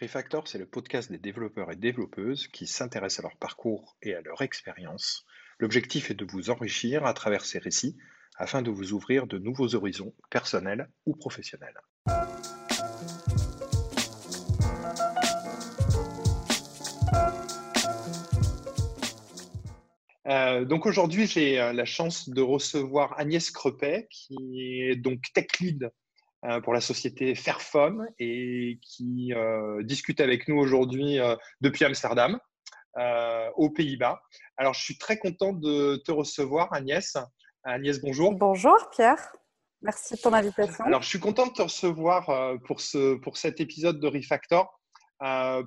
Refactor, c'est le podcast des développeurs et développeuses qui s'intéressent à leur parcours et à leur expérience. L'objectif est de vous enrichir à travers ces récits afin de vous ouvrir de nouveaux horizons personnels ou professionnels. Euh, donc aujourd'hui, j'ai euh, la chance de recevoir Agnès Crepet, qui est donc tech lead pour la société Fairphone et qui discute avec nous aujourd'hui depuis Amsterdam, aux Pays-Bas. Alors, je suis très content de te recevoir, Agnès. Agnès, bonjour. Bonjour, Pierre. Merci de ton invitation. Alors, je suis content de te recevoir pour, ce, pour cet épisode de Refactor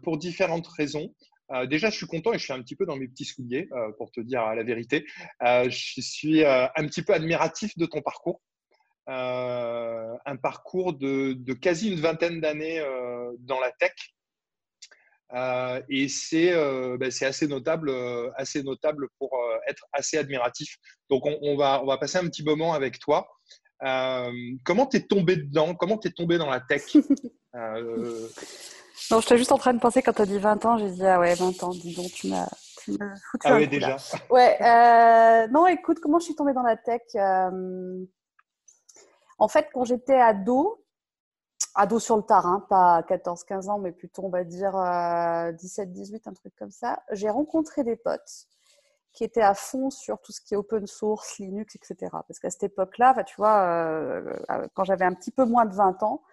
pour différentes raisons. Euh, déjà, je suis content et je suis un petit peu dans mes petits souliers, euh, pour te dire la vérité. Euh, je suis un petit peu admiratif de ton parcours. Un parcours de, quasi une vingtaine d'années dans la tech. et ben, c'est assez, notable, assez notable pour être assez admiratif. Donc, on, va, on va passer un petit moment avec toi. comment tu es tombé dedans? Comment tu es tombé dans la tech? Non, j'étais juste en train de penser quand tu as dit 20 ans, j'ai dit ah ouais, 20 ans, dis donc, tu m'as foutu Ah ouais, déjà. Ouais, euh, non, écoute, comment je suis tombée dans la tech euh, En fait, quand j'étais ado, ado sur le tard, hein, pas 14-15 ans, mais plutôt, on va dire 17-18, euh, un truc comme ça, j'ai rencontré des potes qui étaient à fond sur tout ce qui est open source, Linux, etc. Parce qu'à cette époque-là, tu vois, quand j'avais un petit peu moins de 20 ans,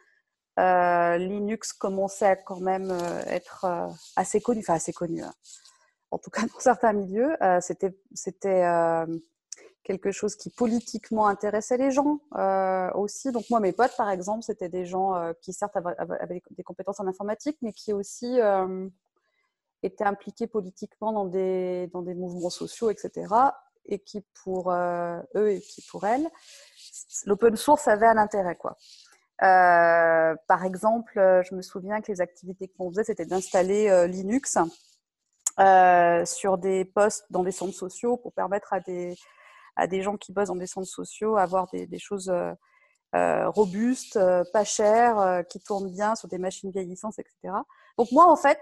euh, Linux commençait à quand même euh, être euh, assez connu, enfin assez connu, hein. en tout cas dans certains milieux. c'était quelque chose qui politiquement intéressait les gens aussi. Donc moi, mes potes, par exemple, c'était des gens qui certes avaient, des compétences en informatique, mais qui aussi étaient impliqués politiquement dans des, dans des mouvements sociaux, etc. Et qui pour eux et qui pour elles, l'open source avait un intérêt. quoi. Euh, par exemple, euh, je me souviens que les activités qu'on faisait, c'était d'installer euh, Linux sur des postes dans des centres sociaux pour permettre à des, à des gens qui bossent dans des centres sociaux d'avoir des, des, choses robustes, pas chères, qui tournent bien sur des machines vieillissantes, etc. Donc moi, en fait,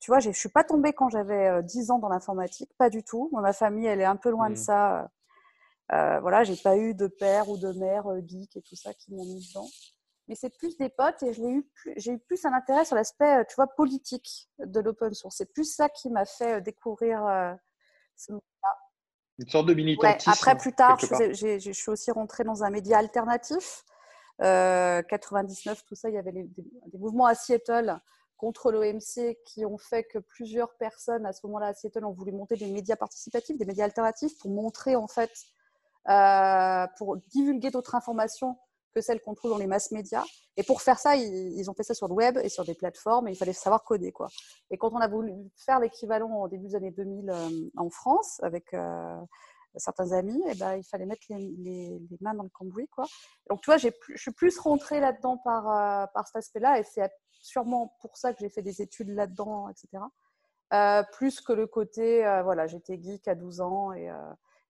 tu vois, je ne suis pas tombée quand j'avais 10 ans dans l'informatique, pas du tout. Moi, ma famille, elle est un peu loin de mmh. ça. Euh, voilà, j'ai pas eu de père ou de mère geek et tout ça qui m'ont mis dedans mais c'est plus des potes et j'ai eu, plus un intérêt sur l'aspect, euh, tu vois, politique de l'open source. C'est plus ça qui m'a fait euh, découvrir euh, ce. Une sorte de militantisme. après, plus tard, je, je, suis aussi rentrée dans un média alternatif. 99, tout ça, il y avait des, mouvements à Seattle contre l'OMC qui ont fait que plusieurs personnes à ce moment-là à Seattle ont voulu monter des médias participatifs, des médias alternatifs pour montrer en fait, pour divulguer d'autres informations que celles qu'on trouve dans les masses médias. Et pour faire ça, ils, ont fait ça sur le web et sur des plateformes et il fallait savoir coder. Quoi. Et quand on a voulu faire l'équivalent au début des années 2000 euh, en France avec euh, certains amis, et eh ben, il fallait mettre les, mains dans le cambouis. Quoi. Donc, tu vois, je suis plus rentrée là-dedans par, euh, par cet aspect-là et c'est sûrement pour ça que j'ai fait des études là-dedans, etc. plus que le côté, voilà, j'étais geek à 12 ans et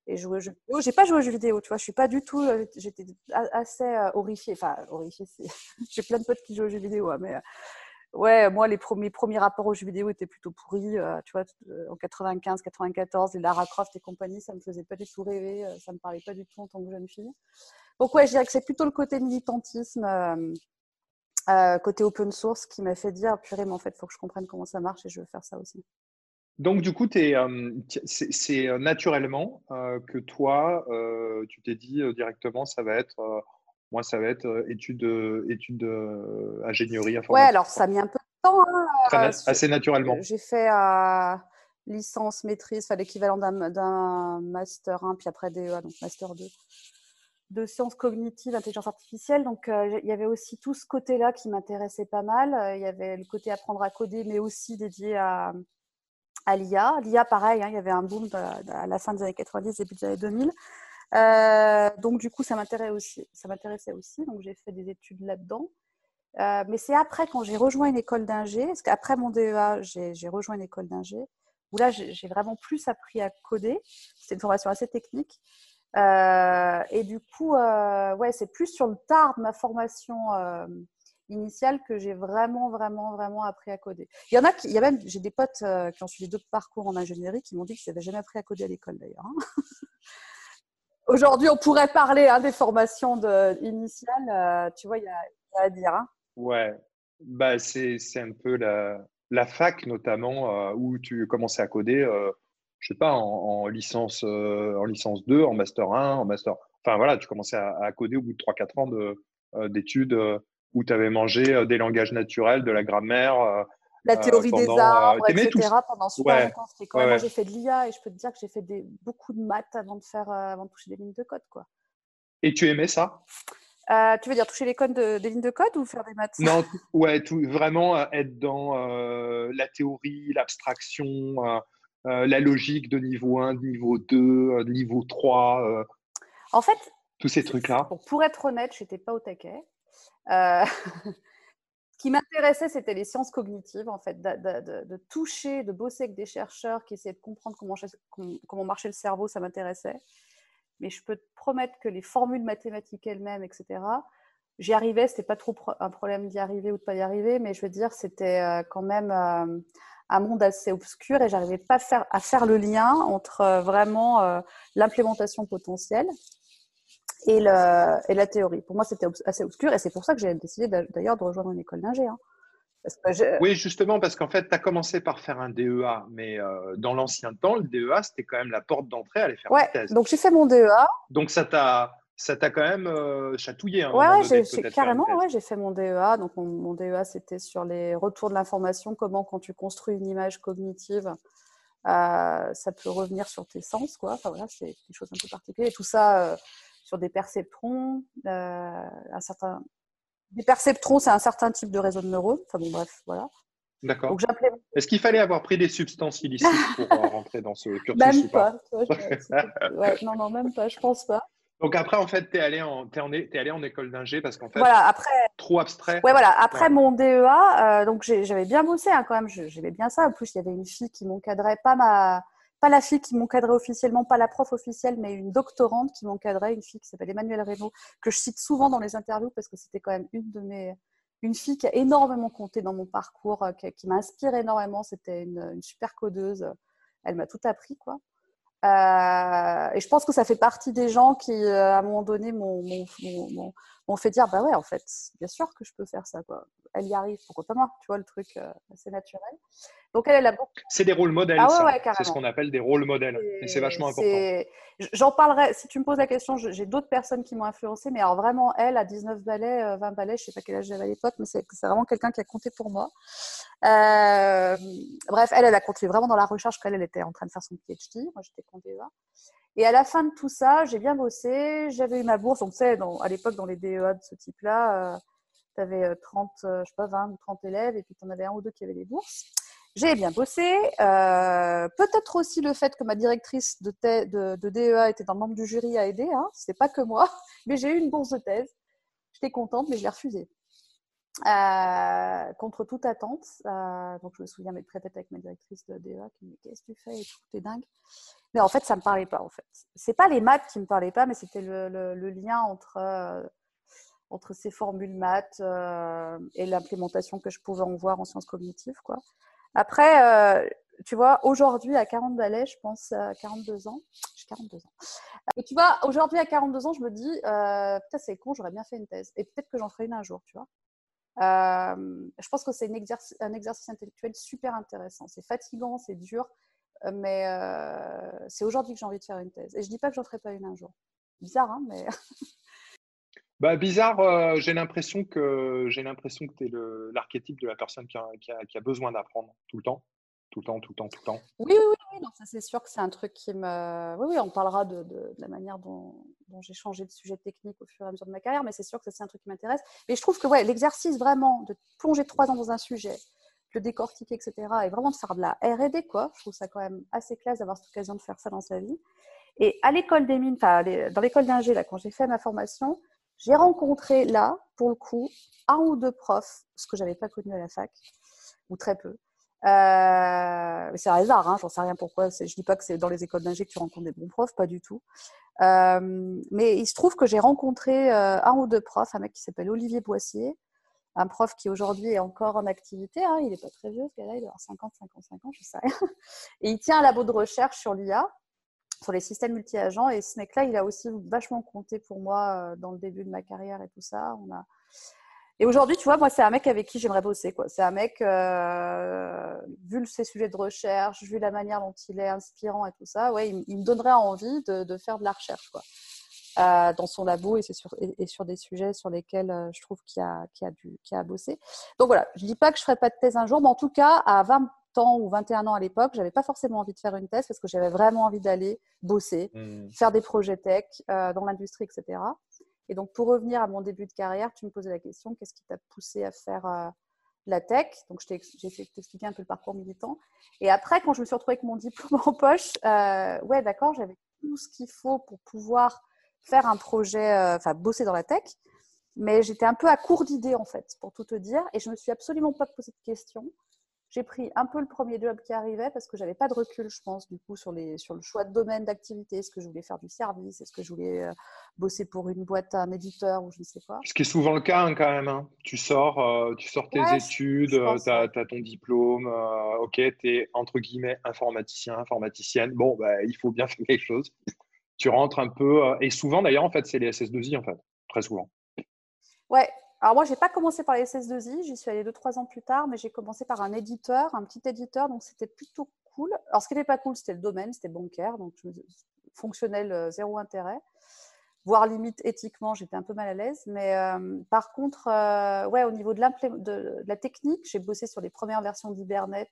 et jouer aux jeux vidéo. J'ai pas joué aux jeux vidéo, tu vois. Je suis pas du tout. Euh, j'étais assez euh, horrifiée. Enfin, horrifiée, j'ai plein de potes qui jouent aux jeux vidéo, hein, mais euh, ouais, moi, les premiers, premiers rapports aux jeux vidéo étaient plutôt pourris. tu vois, en 95, 94, les Lara Croft et compagnie, ça me faisait pas du tout rêver. ça me parlait pas du tout en tant que jeune fille. Donc, ouais, je dirais que c'est plutôt le côté militantisme. côté open source qui m'a fait dire purée mais en fait faut que je comprenne comment ça marche et je veux faire ça aussi donc, du coup, euh, c'est euh, naturellement euh, que toi, tu t'es dit directement, ça va être, moi, ça va être études, études ingénierie informatique. Ouais, alors ça a mis un peu de temps. Hein, assez naturellement. J'ai fait licence, maîtrise, enfin, l'équivalent d'un master 1, puis après DEA, donc master 2 de sciences cognitives, intelligence artificielle. Donc, il y avait aussi tout ce côté-là qui m'intéressait pas mal. Il y avait le côté apprendre à coder, mais aussi dédié à, à l'IA. L'IA, pareil, hein, il y avait un boom à la fin des années 90, début des années 2000. Euh, donc, du coup, ça m'intéressait aussi. Ça m'intéressait aussi donc, j'ai fait des études là-dedans. Euh, mais c'est après, quand j'ai rejoint une école d'ingé, parce qu'après mon DEA, j'ai rejoint une école d'ingé, où là, j'ai vraiment plus appris à coder. C'était une formation assez technique. Euh, et du coup, ouais, c'est plus sur le tard de ma formation initiale que j'ai vraiment, vraiment, vraiment appris à coder. Il y en a qui, il y a même, j'ai des potes euh, qui ont suivi d'autres parcours en ingénierie qui m'ont dit qu'ils n'avaient jamais appris à coder à l'école d'ailleurs. Hein. Aujourd'hui, on pourrait parler hein, des formations de, initiales. Euh, tu vois, il y, a, à dire. Hein. Ouais, bah, c'est un peu la, fac notamment où tu commençais à coder je sais pas, en, licence, en licence 2, en master 1, en master. Enfin voilà, tu commençais à, coder au bout de 3-4 ans d'études où tu avais mangé des langages naturels, de la grammaire. la théorie des arbres, etc. pendant super longtemps. Quand Moi, j'ai fait de l'IA et je peux te dire que j'ai fait des, beaucoup de maths avant de, faire, avant de toucher des lignes de code. Quoi. Et tu aimais ça? Euh, tu veux dire toucher les codes des lignes de code ou faire des maths? Non, ouais, tout, vraiment être dans la théorie, l'abstraction, la logique de niveau 1, de niveau 2, de niveau 3. En fait, tous ces trucs-là pour, être honnête, je n'étais pas au taquet. Euh, ce qui m'intéressait, c'était les sciences cognitives, en fait, de, toucher, de bosser avec des chercheurs qui essayaient de comprendre comment, marchait le cerveau, ça m'intéressait. Mais je peux te promettre que les formules mathématiques elles-mêmes, etc., j'y arrivais, c'était pas trop un problème d'y arriver ou de pas y arriver, mais je veux dire, c'était euh, quand même euh, un monde assez obscur et j'arrivais pas à faire le lien entre vraiment l'implémentation potentielle et, le, et la théorie. Pour moi, c'était assez obscur et c'est pour ça que j'ai décidé d'ailleurs de rejoindre une école d'ingé. Hein. Oui, justement, parce qu'en fait, tu as commencé par faire un DEA, mais euh, dans l'ancien temps, le DEA, c'était quand même la porte d'entrée à aller faire ouais, une thèse. Donc, j'ai fait mon DEA. Donc, ça t'a ça t'a quand même euh, chatouillé. Hein, ouais, carrément, ouais, j'ai fait mon DEA. Donc, mon, DEA, c'était sur les retours de l'information, comment, quand tu construis une image cognitive, euh, ça peut revenir sur tes sens, quoi. Enfin, voilà, c'est des choses un peu particulières. Et tout ça, sur des perceptrons, euh, un certain... Des perceptrons, c'est un certain type de réseau de neurones. Enfin bon, bref, voilà. D'accord. Est-ce qu'il fallait avoir pris des substances illicites pour euh, rentrer dans ce cursus Même pas. non, non, même pas. Je pense pas. Donc après, en fait, tu es allé en, es allé en école d'ingé parce qu'en fait, voilà, après, trop abstrait. Ouais, voilà. Après mon DEA, euh, donc j'avais bien bossé hein, quand même. J'avais bien ça. En plus, il y avait une fille qui m'encadrait, pas ma, pas la fille qui m'encadrait officiellement, pas la prof officielle, mais une doctorante qui m'encadrait, une fille qui s'appelle Emmanuelle Reynaud, que je cite souvent dans les interviews parce que c'était quand même une de mes, une fille qui a énormément compté dans mon parcours, euh, qui, m'a inspiré énormément. C'était une, super codeuse. Elle m'a tout appris, quoi. Euh, et je pense que ça fait partie des gens qui, euh, à un moment donné, m'ont fait dire, bah ouais, en fait, bien sûr que je peux faire ça, quoi elle y arrive, pourquoi pas moi Tu vois, le truc, euh, c'est naturel. Donc, elle, elle a beaucoup. C'est des rôles modèles, ah c'est ce qu'on appelle des rôles modèles. Et, c'est vachement important. J'en parlerai, si tu me poses la question, j'ai d'autres personnes qui m'ont influencé, mais alors vraiment, elle, à 19 balais, 20 balais, je ne sais pas quel âge j'avais à l'époque, mais c'est vraiment quelqu'un qui a compté pour moi. Euh, bref, elle, elle a continué vraiment dans la recherche quand elle, était en train de faire son PhD. Moi, j'étais DEA. Et à la fin de tout ça, j'ai bien bossé, j'avais eu ma bourse. Donc, tu sais, à l'époque, dans les DEA de ce type-là, euh, tu avais 30, je sais pas, 20 ou 30 élèves et puis tu en avais un ou deux qui avaient des bourses. J'ai bien bossé. Euh, peut-être aussi le fait que ma directrice de, de, DEA était un membre du jury a aidé. Hein. N'est pas que moi. Mais j'ai eu une bourse de thèse. J'étais contente, mais je l'ai refusée. Euh, contre toute attente. Euh, donc je me souviens m'être très tête avec ma directrice de DEA qui me dit Qu'est-ce que tu fais? T'es dingue. Mais en fait, ça ne me parlait pas. En fait, c'est pas les maths qui me parlaient pas, mais c'était le, lien entre entre ces formules maths euh, et l'implémentation que je pouvais en voir en sciences cognitives. Quoi. Après, euh, tu vois, aujourd'hui, à 40 balais, je pense à 42 ans. J'ai 42 ans. Et tu vois, aujourd'hui, à 42 ans, je me dis, euh, putain, c'est con, j'aurais bien fait une thèse. Et peut-être que j'en ferai une un jour, tu vois. je pense que c'est un exercice intellectuel super intéressant. C'est fatigant, c'est dur, mais c'est aujourd'hui que j'ai envie de faire une thèse. Et je dis pas que j'en ferai pas une un jour. Bizarre, hein, mais Bah, bizarre, euh, j'ai l'impression que j'ai l'impression que tu es l'archétype de la personne qui a, besoin d'apprendre tout le temps, tout le temps, tout le temps, tout le temps. Oui, oui, oui, ça c'est sûr que c'est un truc qui me. Oui, oui, on parlera de, la manière dont, j'ai changé de sujet technique au fur et à mesure de ma carrière, mais c'est sûr que c'est un truc qui m'intéresse. Mais je trouve que ouais, l'exercice vraiment de plonger trois ans dans un sujet, le décortiquer, etc., et vraiment de faire de la R&D, quoi. Je trouve ça quand même assez classe d'avoir cette occasion de faire ça dans sa vie. Et à l'école des mines, dans l'école d'ingé, là, quand j'ai fait ma formation, j'ai rencontré là, pour le coup, un ou deux profs, ce que j'avais pas connu à la fac, ou très peu. Euh, c'est un hasard, hein, j'en sais rien pourquoi. Je dis pas que c'est dans les écoles d'ingé que tu rencontres des bons profs, pas du tout. Euh, mais il se trouve que j'ai rencontré euh, un ou deux profs, un mec qui s'appelle Olivier Boissier, un prof qui aujourd'hui est encore en activité. Hein, il n'est pas très vieux, ce gars-là, il a 50, 55 ans, je sais rien. Et il tient un labo de recherche sur l'IA, sur les systèmes multi-agents. Et ce mec-là, il a aussi vachement compté pour moi dans le début de ma carrière et tout ça. Et aujourd'hui, tu vois, moi, c'est un mec avec qui j'aimerais bosser. C'est un mec, euh, vu ses sujets de recherche, vu la manière dont il est inspirant et tout ça, ouais, il, me donnerait envie de, faire de la recherche quoi, euh, dans son labo et, sur, et, sur des sujets sur lesquels euh, je trouve qu'il y, a, a, qu a bossé. Donc voilà, je ne dis pas que je ne ferai pas de thèse un jour, mais en tout cas, à 20 ans ou 21 ans à l'époque, j'avais pas forcément envie de faire une thèse parce que j'avais vraiment envie d'aller bosser, mmh. faire des projets tech dans l'industrie, etc. Et donc, pour revenir à mon début de carrière, tu me posais la question qu'est-ce qui t'a poussé à faire euh, la tech? Donc, j'ai essayé de t'expliquer un peu le parcours militant. Et après, quand je me suis retrouvée avec mon diplôme en poche, euh, ouais, d'accord, j'avais tout ce qu'il faut pour pouvoir faire un projet, euh, enfin, bosser dans la tech. Mais j'étais un peu à court d'idées, en fait, pour tout te dire. Et je ne me suis absolument pas posé de questions j'ai pris un peu le premier job qui arrivait parce que j'avais pas de recul, je pense, du coup, sur, les, sur le choix de domaine d'activité. Est-ce que je voulais faire du service Est-ce que je voulais euh, bosser pour une boîte, un éditeur ou je ne sais quoi Ce qui est souvent le cas hein, quand même. Hein. Tu sors, euh, tu sors tes études, tu as, ton diplôme, ok, tu es entre guillemets informaticien, informaticienne. Bon, bah, il faut bien faire quelque chose. Tu rentres un peu, et souvent d'ailleurs, en fait, c'est les SS2I, en fait, très souvent. Ouais, alors moi, je n'ai pas commencé par les SS2I, j'y suis allée deux, trois ans plus tard, mais j'ai commencé par un éditeur, un petit éditeur, donc c'était plutôt cool. Alors ce qui n'était pas cool, c'était le domaine, c'était bancaire, donc fonctionnel, euh, zéro intérêt. Voire limite éthiquement, j'étais un peu mal à l'aise. Mais euh, par contre, euh, ouais, au niveau de, la technique, j'ai bossé sur les premières versions d'Hibernate,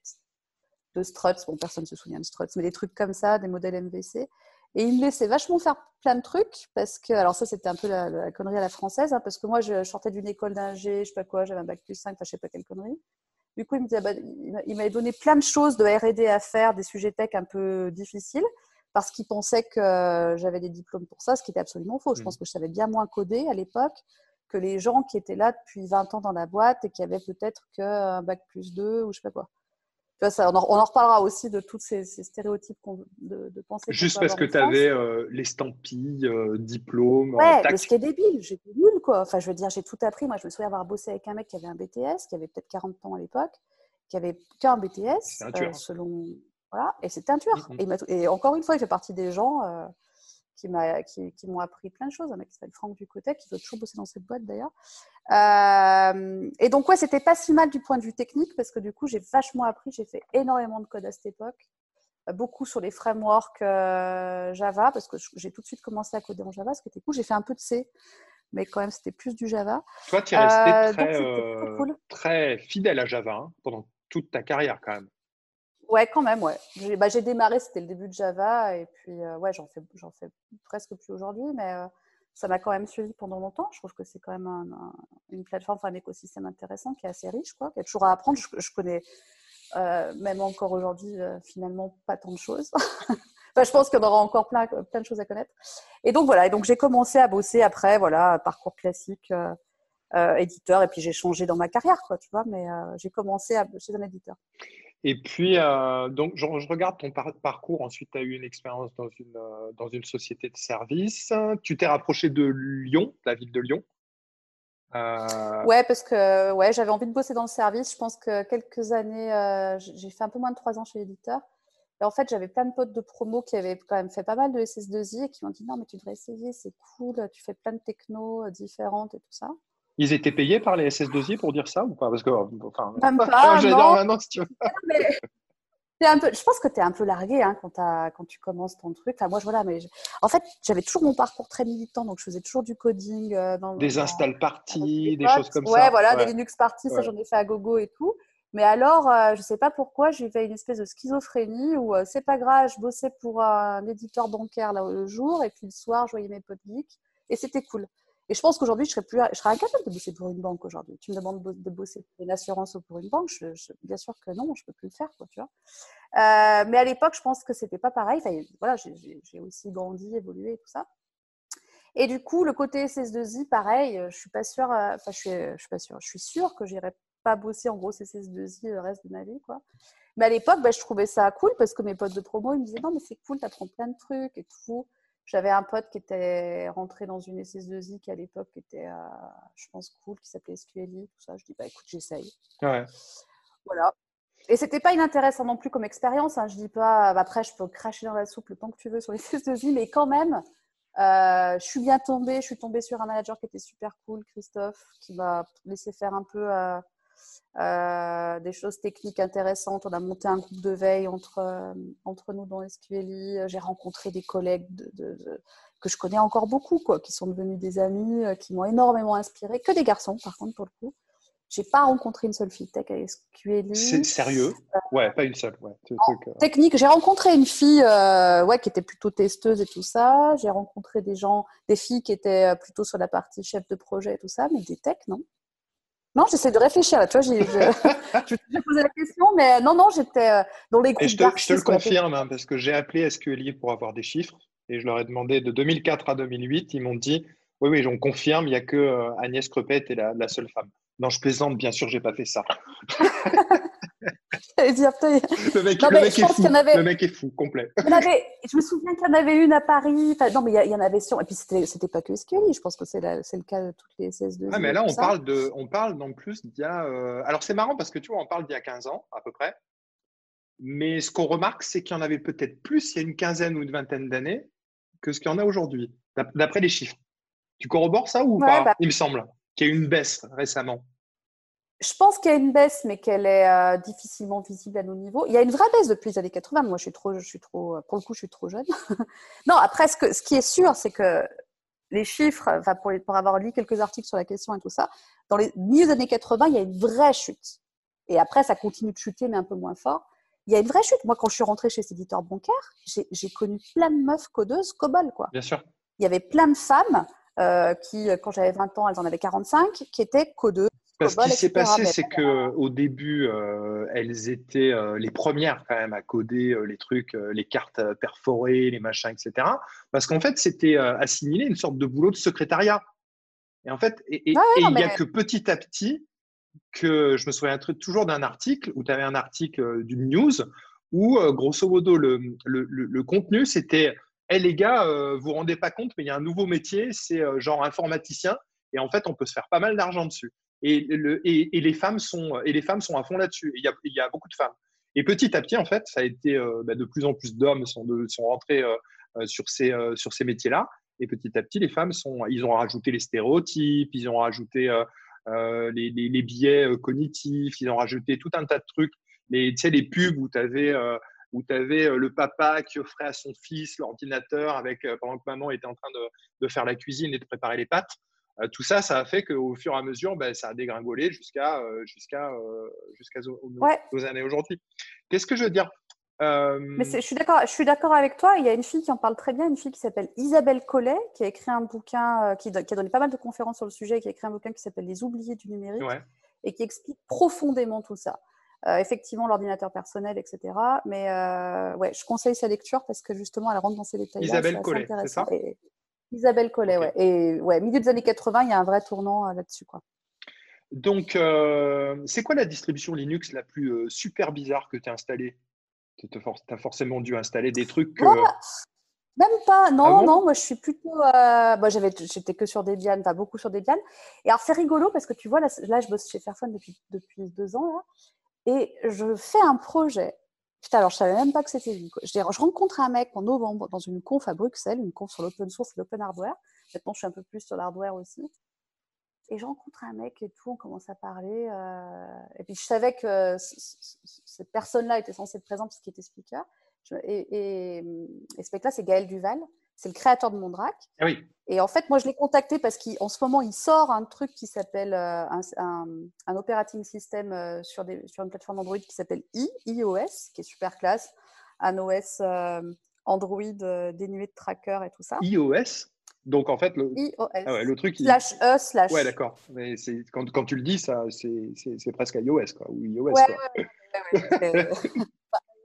de Struts. Bon, personne ne se souvient de Struts, mais des trucs comme ça, des modèles MVC. Et il me laissait vachement faire plein de trucs parce que, alors ça c'était un peu la, connerie à la française, hein, parce que moi je sortais d'une école d'ingé, je sais pas quoi, j'avais un bac plus 5, enfin je sais pas quelle connerie. Du coup, il me bah, il m'avait donné plein de choses de R&D à faire, des sujets tech un peu difficiles, parce qu'il pensait que j'avais des diplômes pour ça, ce qui était absolument faux. Je mmh. pense que je savais bien moins coder à l'époque que les gens qui étaient là depuis 20 ans dans la boîte et qui avaient peut-être qu'un bac plus 2 ou je sais pas quoi on, en, reparlera aussi de tous ces, stéréotypes de, de pensée. Juste parce que tu avais euh, l'estampille, euh, diplôme. Ouais, mais ce qui est débile, j'étais nulle, quoi. Enfin, je veux dire, j'ai tout appris. Moi, je me souviens avoir bossé avec un mec qui avait un BTS, qui avait peut-être 40 ans à l'époque, qui avait qu'un BTS, euh, selon. Voilà, et c'était un tueur. Mm, mm. et, encore une fois, il fait partie des gens qui m'ont appris plein de choses. Un mec qui s'appelle Franck Ducotet, qui veut toujours bosser dans cette boîte d'ailleurs. Euh, et donc, ouais, c'était pas si mal du point de vue technique parce que du coup, j'ai vachement appris. J'ai fait énormément de code à cette époque. Euh, beaucoup sur les frameworks euh, Java parce que j'ai tout de suite commencé à coder en Java, ce qui était cool. J'ai fait un peu de C, mais quand même, c'était plus du Java. Toi, tu es resté très, très, fidèle à Java hein, pendant toute ta carrière quand même. Ouais, quand même, ouais. J'ai bah, démarré, c'était le début de Java, et puis euh, ouais, j'en fais, fais presque plus aujourd'hui, mais euh, ça m'a quand même suivi pendant longtemps. Je trouve que c'est quand même une plateforme, un écosystème intéressant qui est assez riche, quoi, qui a toujours à apprendre. Je, connais euh, même encore aujourd'hui finalement pas tant de choses. enfin, je pense en aura encore plein, plein de choses à connaître. Et donc voilà, et donc j'ai commencé à bosser après, voilà, parcours classique. éditeur et puis j'ai changé dans ma carrière quoi tu vois mais j'ai commencé à, chez un éditeur et puis, euh, donc, je, regarde ton parcours. Ensuite, tu as eu une expérience dans une, euh, dans une société de service. Tu t'es rapproché de Lyon, la ville de Lyon. Euh... Ouais, parce que ouais, j'avais envie de bosser dans le service. Je pense que quelques années, euh, j'ai fait un peu moins de trois ans chez l'éditeur. Et en fait, j'avais plein de potes de promo qui avaient quand même fait pas mal de SS2I et qui m'ont dit non, mais tu devrais essayer, c'est cool, tu fais plein de techno différentes et tout ça. Ils étaient payés par les SS2I pour dire ça ou pas? Parce que, enfin, Même pas, non. maintenant si tu veux. un peu, je pense que tu es un peu largué hein, quand, quand, tu commences ton truc. Enfin, moi, je, voilà, mais en fait, j'avais toujours mon parcours très militant, donc je faisais toujours du coding. Euh, dans, des install parties, des choses comme ça. Ouais, voilà, des Linux parties, ça j'en ai fait à gogo et tout. Mais alors, euh, je ne sais pas pourquoi, j'ai fait une espèce de schizophrénie où euh, c'est pas grave, je bossais pour un éditeur bancaire là, le jour et puis le soir, je voyais mes potes geeks et c'était cool. Et je pense qu'aujourd'hui, je serais, plus, je serais incapable de bosser pour une banque aujourd'hui. Tu me demandes de bosser pour une assurance ou pour une banque, bien sûr que non, je peux plus le faire. Tu vois euh, mais à l'époque, je pense que ce n'était pas pareil. Voilà, j'ai aussi grandi, évolué et tout ça. Et du coup, le côté SS2I, pareil, je suis pas sûre. Euh, enfin, je suis, je suis pas sûre. Je suis sûre que j'irai pas bosser en gros SS2I le reste de ma vie, quoi. Mais à l'époque, bah, je trouvais ça cool parce que mes potes de promo, ils me disaient non, mais c'est cool, tu apprends plein de trucs et tout J'avais un pote qui était rentré dans une SS2I qui à l'époque était, je pense, cool, qui s'appelait SQLI, tout ça. Je dis, bah écoute, j'essaye. Ouais. Voilà. Et c'était pas inintéressant non plus comme expérience. Hein. Je dis pas, bah, après, je peux cracher dans la soupe le temps que tu veux sur les SS2I, mais quand même, euh, je suis bien tombée. Je suis tombée sur un manager qui était super cool, Christophe, qui m'a laissé faire un peu euh, euh, des choses techniques intéressantes. On a monté un groupe de veille entre, entre nous dans SQLI. J'ai rencontré des collègues de, que je connais encore beaucoup, quoi, qui sont devenus des amis, qui m'ont énormément inspiré. Que des garçons, par contre, pour le coup. J'ai pas rencontré une seule fille tech à SQLI. C'est sérieux? Ouais, pas une seule. Ouais. Technique, j'ai rencontré une fille euh, ouais, qui était plutôt testeuse et tout ça. J'ai rencontré des gens, des filles qui étaient euh, plutôt sur la partie chef de projet et tout ça, mais des techs, non. Non, j'essaie de réfléchir. Là, tu vois, j'ai posé la question, mais non, non, j'étais euh, dans les groupes. je te, je te le confirme, hein, parce que j'ai appelé SQLI pour avoir des chiffres et je leur ai demandé de 2004 à 2008. Ils m'ont dit oui, oui, on confirme, il n'y a que Agnès Crepet était la, la seule femme. Non, je plaisante, bien sûr, j'ai pas fait ça. le, mec, le, mec est fou. le mec est fou, complet. je me souviens qu'il y en avait une à Paris. Enfin, non, mais il y, en avait sur. Et puis, c'était pas que SQLI. Je pense que c'est le cas de toutes les SS2. Ah, mais là, on parle, de, on parle non plus d'il y a. Euh, alors, c'est marrant parce que tu vois, on parle d'il y a 15 ans, à peu près. Mais ce qu'on remarque, c'est qu'il y en avait peut-être plus il y a une quinzaine ou une vingtaine d'années que ce qu'il y en a aujourd'hui, d'après les chiffres. Tu corrobores ça ou pas bah Il me semble qu'il y a eu une baisse récemment? Je pense qu'il y a une baisse, mais qu'elle est euh, difficilement visible à nos niveaux. Il y a une vraie baisse depuis les années 80. Moi, je suis trop, je suis trop, pour le coup, je suis trop jeune. non, après, ce, que, ce, qui est sûr, c'est que les chiffres, enfin, pour, pour, avoir lu quelques articles sur la question et tout ça, dans les milieux années 80, il y a une vraie chute. Et après, ça continue de chuter, mais un peu moins fort. Il y a une vraie chute. Moi, quand je suis rentrée chez ces éditeurs bancaires, j'ai connu plein de meufs codeuses COBOL, quoi. Bien sûr. Il y avait plein de femmes euh, qui, quand j'avais 20 ans, elles en avaient 45, qui étaient codeuses. Parce ce qui s'est passé, c'est que au début, euh, elles étaient euh, les premières quand même à coder les trucs, les cartes perforées, les machins, etc. Parce qu'en fait, c'était assimilé une sorte de boulot de secrétariat. Et en fait, et, il n'y a que petit à petit que je me souviens toujours d'un article où tu avais un article d'une news où, grosso modo, le, le, le contenu, c'était hey, les gars, euh, vous vous rendez pas compte, mais il y a un nouveau métier, c'est euh, genre informaticien, et en fait, on peut se faire pas mal d'argent dessus. Et, le, et, les femmes sont, et les femmes sont à fond là-dessus. Il y, a, beaucoup de femmes. Et petit à petit, en fait, ça a été euh, bah, de plus en plus d'hommes sont, sont rentrés sur ces, sur ces métiers-là. Et petit à petit, les femmes sont, ils ont rajouté les stéréotypes, ils ont rajouté les, les, biais cognitifs, ils ont rajouté tout un tas de trucs. Les, tu sais, les pubs où tu avais où euh, le papa qui offrait à son fils l'ordinateur avec, euh, pendant que maman était en train de, faire la cuisine et de préparer les pâtes. Euh, tout ça, ça a fait qu'au fur et à mesure, ben, ça a dégringolé jusqu'à jusqu'à jusqu'à nos, années aujourd'hui. Qu'est-ce que je veux dire? Mais je suis d'accord, je suis d'accord avec toi. Il y a une fille qui en parle très bien, une fille qui s'appelle Isabelle Collet, qui a écrit un bouquin, qui, qui, a donné pas mal de conférences sur le sujet, qui a écrit un bouquin qui s'appelle Les oubliés du numérique et qui explique profondément tout ça. Euh, effectivement, l'ordinateur personnel, etc. Mais euh, ouais, je conseille sa lecture parce que justement, elle rentre dans ces détails. Isabelle Collet, c'est ça? Isabelle Collet, ouais. Et ouais, milieu des années 80, il y a un vrai tournant euh, là-dessus, quoi. Donc, c'est quoi la distribution Linux la plus super bizarre que tu as installée Tu as forcément dû installer des trucs. Même pas, non, ah non, moi je suis plutôt. Euh, j'avais, j'étais que sur Debian, pas beaucoup sur Debian. Et alors c'est rigolo parce que tu vois, là, là je bosse chez Fairphone depuis, depuis deux ans, là, et je fais un projet. Putain, alors je savais même pas que c'était lui. Je, rencontre un mec en novembre dans une conf à Bruxelles, une conf sur l'open source et l'open hardware. Maintenant, je suis un peu plus sur l'hardware aussi. Et je rencontre un mec et tout, on commence à parler. Euh, et puis je savais que cette personne-là était censée être présente parce qu'il était speaker. et, et, et, ce mec-là, c'est Gaël Duval. C'est le créateur de Mondrac. Ah oui. Et en fait, moi, je l'ai contacté parce qu'en ce moment, il sort un truc qui s'appelle euh, un, un, operating system euh, sur, des, sur une plateforme Android qui s'appelle I, iOS, qui est super classe. Un OS euh, Android dénué de tracker et tout ça. iOS donc en fait, le, iOS. Ah ouais, le truc. Slash E, slash. Ouais, d'accord. Mais quand, quand, tu le dis, ça, c'est presque iOS, quoi. Ou iOS. Ouais, quoi. ouais,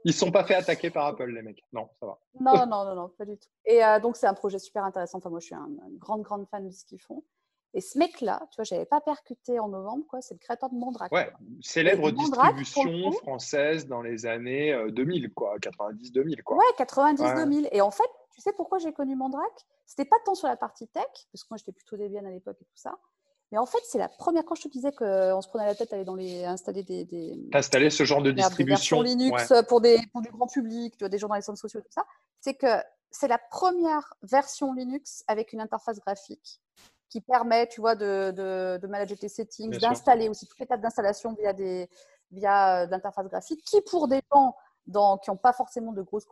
Ils ne sont pas fait attaquer par Apple, les mecs. Non, ça va. Non, non, non, non, pas du tout. Et euh, donc, c'est un projet super intéressant. Enfin, moi, je suis une grande, grande fan de ce qu'ils font. Et ce mec-là, tu vois, j'avais pas percuté en novembre, quoi. C'est le créateur de Mandrake. Ouais, célèbre distribution française dans les années 2000, euh, quoi, 90-2000, quoi. Ouais, 90-2000. Et en fait, tu sais pourquoi j'ai connu Mandrake C'était pas tant sur la partie tech, parce que moi j'étais plutôt Debian à l'époque et tout ça. Mais en fait, c'est la première que je te disais qu'on se prenait la tête à aller dans les installer des. des installer ce genre de distribution. Des Linux pour, des, pour du grand public, tu vois, des gens dans les centres sociaux et tout ça. C'est que c'est la première version Linux avec une interface graphique qui permet, tu vois, de, de, manager tes settings, d'installer aussi toutes les tables d'installation via des via euh, l'interface graphique, qui pour des gens dans, qui n'ont pas forcément de grosses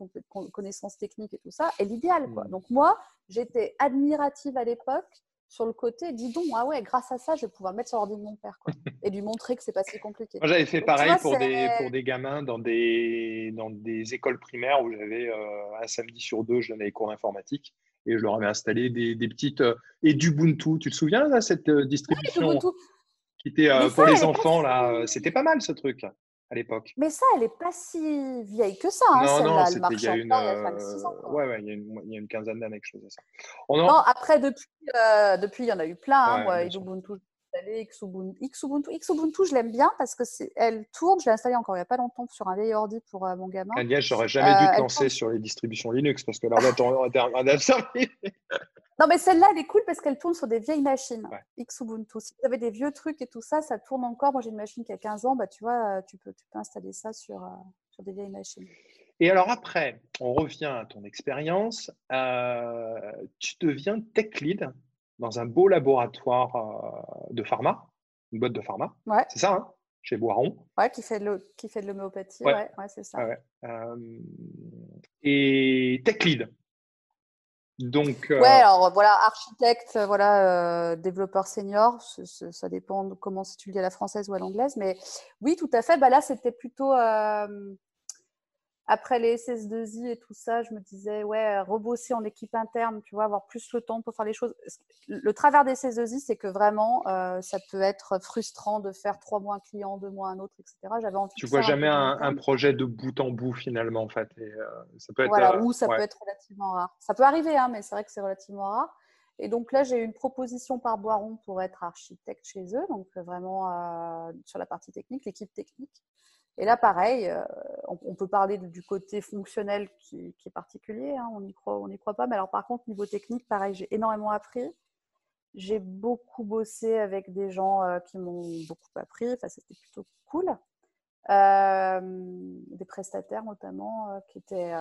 connaissances techniques et tout ça, est l'idéal. Quoi. Hmm. Donc moi, j'étais admirative à l'époque sur le côté, dis donc, ah ouais, grâce à ça, je vais pouvoir mettre sur l'ordi de mon père quoi, et lui montrer que c'est pas si compliqué. Moi, j'avais fait pareil pour, des, pour des gamins dans des, dans des écoles primaires où j'avais euh, un samedi sur deux, je donnais les cours d'informatique et je leur avais installé des, des petites. Euh, et d'Ubuntu, tu te souviens, là, cette euh, distribution qui était pour les enfants, là, c'était pas mal ce truc à l'époque. Mais ça, elle n'est pas si vieille que ça. Hein, non, non, c'était il y a une, ouais, ouais, il, y a une, il y a une quinzaine d'années que je faisais ça. Non, après, depuis, euh, depuis, il y en a eu plein. Hein, ouais, Ubuntu, Xubuntu, Xubuntu, Xubuntu, je l'aime bien parce que elle tourne. Je l'ai installée encore il n'y a pas longtemps sur un vieil ordi pour euh, mon gamin. Agnès, j'aurais jamais dû euh, te lancer sur les distributions Linux parce que l'ordinateur aurait été un Non, mais celle-là, elle est cool parce qu'elle tourne sur des vieilles machines. Xubuntu. Si vous avez des vieux trucs et tout ça, ça tourne encore. Moi, j'ai une machine qui a 15 ans. Bah, tu vois, tu peux, tu peux installer ça sur, euh, sur des vieilles machines. Et alors après, on revient à ton expérience. Euh, tu deviens tech lead dans un beau laboratoire euh, de pharma, une boîte de pharma. Ouais. C'est ça, hein chez Boiron. Ouais, qui fait de, l'homéopathie. Ouais, ouais, c'est ça. et tech lead. Donc, euh, Ouais, alors voilà, architecte, voilà, euh, développeur senior, ça dépend de comment si tu le dis à la française ou à l'anglaise, mais oui, tout à fait. Bah là, c'était plutôt euh, après les SS2I et tout ça, je me disais, ouais, rebosser en équipe interne, tu vois, avoir plus le temps pour faire les choses. Le travers des SS2I, c'est que vraiment, euh, ça peut être frustrant de faire trois mois un client, deux mois un autre, etc. J'avais envie tu vois jamais un, projet de bout en bout finalement, en fait. Et, euh, ça peut être, voilà, ou ça peut être relativement rare. Ça peut arriver, hein, mais c'est vrai que c'est relativement rare. Et donc là, j'ai eu une proposition par Boiron pour être architecte chez eux, donc vraiment sur la partie technique, l'équipe technique. Et là, pareil, euh, on, peut parler du côté fonctionnel qui, est particulier, hein, on n'y croit, pas. Mais alors, par contre, niveau technique, pareil, j'ai énormément appris. J'ai beaucoup bossé avec des gens euh, qui m'ont beaucoup appris. Enfin, c'était plutôt cool. Euh, des prestataires notamment qui étaient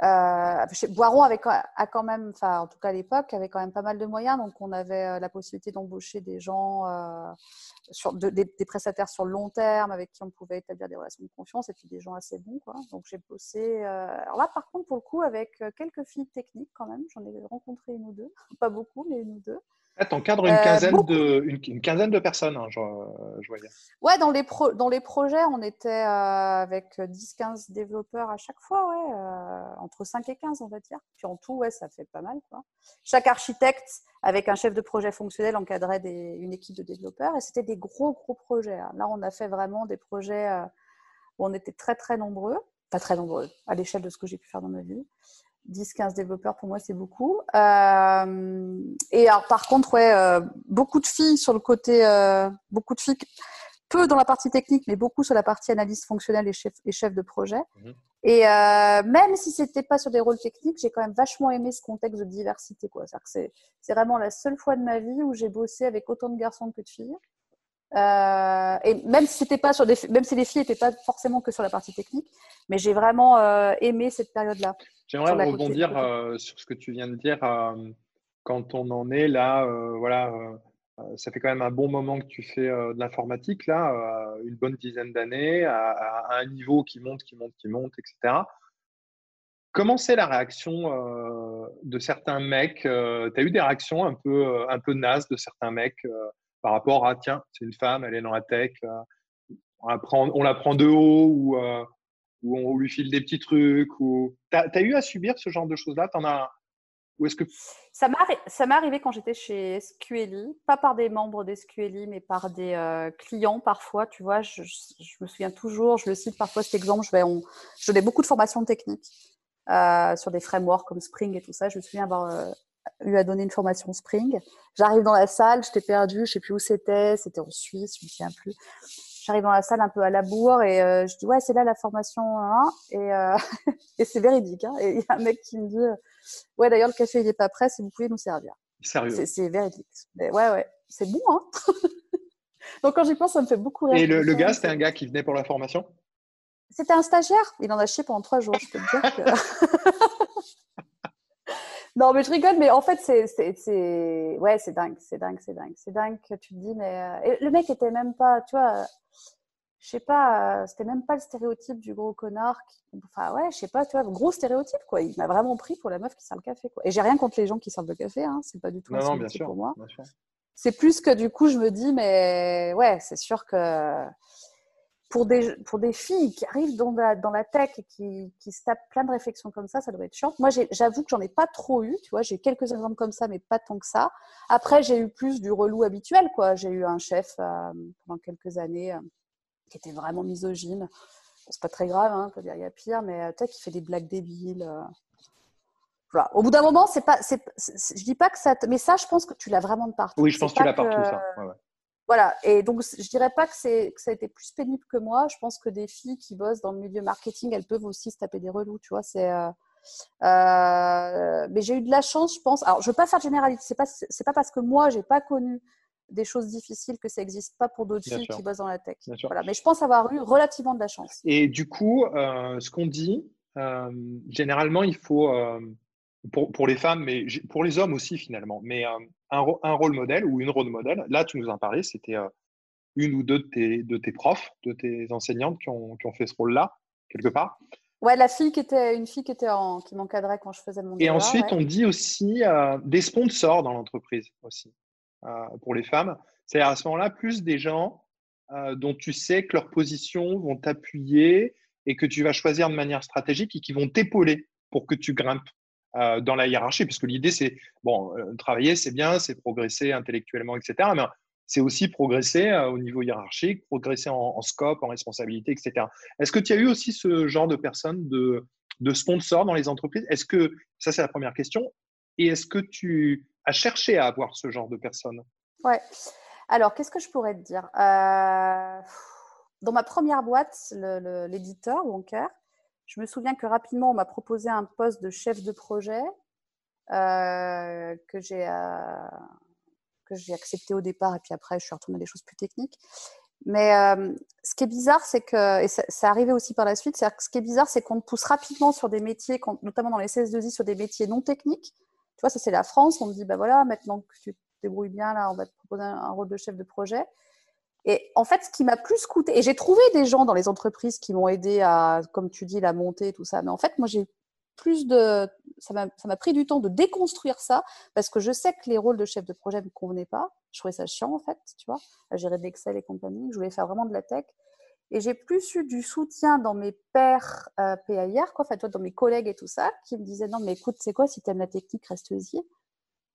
Boiron avait, quand même, en tout cas à l'époque, avait quand même pas mal de moyens, donc on avait euh, la possibilité d'embaucher des gens, euh, sur, des, prestataires sur le long terme avec qui on pouvait établir des relations de confiance et puis des gens assez bons. Quoi. Donc j'ai bossé. alors là par contre pour le coup avec quelques filles techniques quand même, j'en ai rencontré une ou deux, pas beaucoup mais une ou deux. Ah, tu encadres une, quinzaine de, une, quinzaine de personnes, hein, je, je, voyais. Ouais, dans les, dans les projets, on était avec 10-15 développeurs à chaque fois, ouais, entre 5 et 15, on va dire. Puis en tout, ouais, ça fait pas mal. Quoi. Chaque architecte, avec un chef de projet fonctionnel, encadrait des, une équipe de développeurs et c'était des gros, gros projets. Hein. Là, on a fait vraiment des projets où on était très, très nombreux. Pas très nombreux, à l'échelle de ce que j'ai pu faire dans ma vie. 10-15 développeurs, pour moi, c'est beaucoup. Euh, et alors, par contre, ouais, euh, beaucoup de filles sur le côté, euh, beaucoup de filles, peu dans la partie technique, mais beaucoup sur la partie analyse fonctionnelle et chef, et chef de projet. Mhm. Et même si c'était pas sur des rôles techniques, j'ai quand même vachement aimé ce contexte de diversité. Quoi. C'est vraiment la seule fois de ma vie où j'ai bossé avec autant de garçons que de filles. Euh, et même si c'était pas sur des, même si les filles n'étaient pas forcément que sur la partie technique, mais j'ai vraiment euh, aimé cette période-là. J'aimerais rebondir euh, sur ce que tu viens de dire. quand on en est là, voilà, ça fait quand même un bon moment que tu fais de l'informatique là, une bonne dizaine d'années, à, à, un niveau qui monte, qui monte, qui monte, etc. Comment c'est la réaction de certains mecs Tu as eu des réactions un peu, un peu nazes de certains mecs par rapport à tiens, c'est une femme, elle est dans la tech, euh, on, la prend, de haut ou, euh, ou on lui file des petits trucs. Ou... Tu as, eu à subir ce genre de choses-là? En as... Ou est-ce que... Ça m'est arrivé quand j'étais chez SQLI, pas par des membres d'SQLI, mais par des euh, clients parfois. Tu vois, je, me souviens toujours, je le cite parfois cet exemple, je donnais beaucoup de formations techniques sur des frameworks comme Spring et tout ça. Je me souviens avoir eu à donner une formation Spring. J'arrive dans la salle, j'étais perdue, je sais plus où c'était, c'était en Suisse, je me souviens plus. J'arrive dans la salle un peu à la bourre et euh, je dis ouais c'est là la formation et, euh, et c'est véridique. Hein. et il y a un mec qui me dit ouais d'ailleurs le café il est pas prêt si vous pouvez nous servir. Sérieux. C'est véridique. Mais ouais ouais c'est bon hein. Donc quand j'y pense ça me fait beaucoup rire. Et le, le gars c'était un gars qui venait pour la formation? C'était un stagiaire. Il en a chié pendant trois jours. Je peux te dire que... Non, mais je rigole, mais en fait, c'est, ouais, c'est dingue, c'est dingue, c'est dingue, c'est dingue que tu te dis, mais euh, le mec était même pas, tu vois, je sais pas, euh, c'était même pas le stéréotype du gros connard. Enfin, ouais, je sais pas, tu vois, gros stéréotype, quoi. Il m'a vraiment pris pour la meuf qui sert le café, quoi. Et j'ai rien contre les gens qui servent le café, hein. C'est pas du tout non, un pour moi. C'est plus que du coup, je me dis, mais ouais, c'est sûr que pour des, pour des filles qui arrivent dans la, dans la tech et qui, qui, se tapent plein de réflexions comme ça, ça doit être chiant. Moi, j'avoue que j'en ai pas trop eu, tu vois, j'ai quelques exemples comme ça, mais pas tant que ça. Après, j'ai eu plus du relou habituel, quoi. J'ai eu un chef euh, pendant quelques années euh, qui était vraiment misogyne. c'est pas très grave, hein, il y a pire, mais euh, tu sais, qui fait des blagues débiles. Voilà. Au bout d'un moment, c'est pas, c'est, je dis pas que ça, mais ça, je pense que tu l'as vraiment de partout. Oui, je pense que tu l'as partout, ça. Ouais, ouais. Voilà, et donc je dirais pas que, que ça a été plus pénible que moi. Je pense que des filles qui bossent dans le milieu marketing, elles peuvent aussi se taper des relous, tu vois. C'est, euh, euh, mais j'ai eu de la chance, je pense. Alors, je veux pas faire de généralité. C'est pas, c'est pas parce que moi j'ai pas connu des choses difficiles que ça n'existe pas pour d'autres filles qui bossent dans la tech. Voilà. Mais je pense avoir eu relativement de la chance. Et du coup, euh, ce qu'on dit, généralement, il faut pour, pour, les femmes, mais pour les hommes aussi finalement. Mais euh, un, un, rôle modèle ou une rôle modèle, là tu nous en parlais, c'était euh, une ou deux de tes, de tes profs, de tes enseignantes qui ont, qui ont fait ce rôle-là, quelque part. Ouais, la fille qui était une fille qui était en, qui m'encadrait quand je faisais mon. Et ensuite, on dit aussi euh, des sponsors dans l'entreprise aussi pour les femmes. C'est-à-dire à ce moment-là plus des gens dont tu sais que leurs positions vont t'appuyer et que tu vas choisir de manière stratégique et qui vont t'épauler pour que tu grimpes euh, dans la hiérarchie, puisque l'idée, c'est, bon, euh, travailler, c'est bien, c'est progresser intellectuellement, etc. Mais c'est aussi progresser euh, au niveau hiérarchique, progresser en, scope, en responsabilité, etc. Est-ce que tu as eu aussi ce genre de personnes, de, de sponsors dans les entreprises? Est-ce que, ça c'est la première question, et est-ce que tu as cherché à avoir ce genre de personnes? Ouais. Alors, qu'est-ce que je pourrais te dire? Dans ma première boîte, l'éditeur, Wonker, je me souviens que rapidement, on m'a proposé un poste de chef de projet euh, que j'ai euh, que j'ai accepté au départ et puis après, je suis retournée à des choses plus techniques. Mais euh, ce qui est bizarre, c'est que, et ça, arrivait aussi par la suite, c'est ce qui est bizarre, c'est qu'on pousse rapidement sur des métiers, notamment dans les CS2I, sur des métiers non techniques. Tu vois, ça c'est la France, on te dit, bah voilà, maintenant que tu te débrouilles bien, là, on va te proposer un rôle de chef de projet. Et en fait, ce qui m'a plus coûté, et j'ai trouvé des gens dans les entreprises qui m'ont aidé à, comme tu dis, la montée, tout ça. Mais en fait, moi, j'ai plus de, ça m'a pris du temps de déconstruire ça parce que je sais que les rôles de chef de projet ne me convenaient pas. Je trouvais ça chiant, en fait, tu vois, à gérer de l'Excel et compagnie. Je voulais faire vraiment de la tech. Et j'ai plus eu du soutien dans mes pairs euh, PAIR, quoi, en fait, dans mes collègues et tout ça, qui me disaient non, mais écoute, c'est quoi, si tu aimes la technique, reste-y.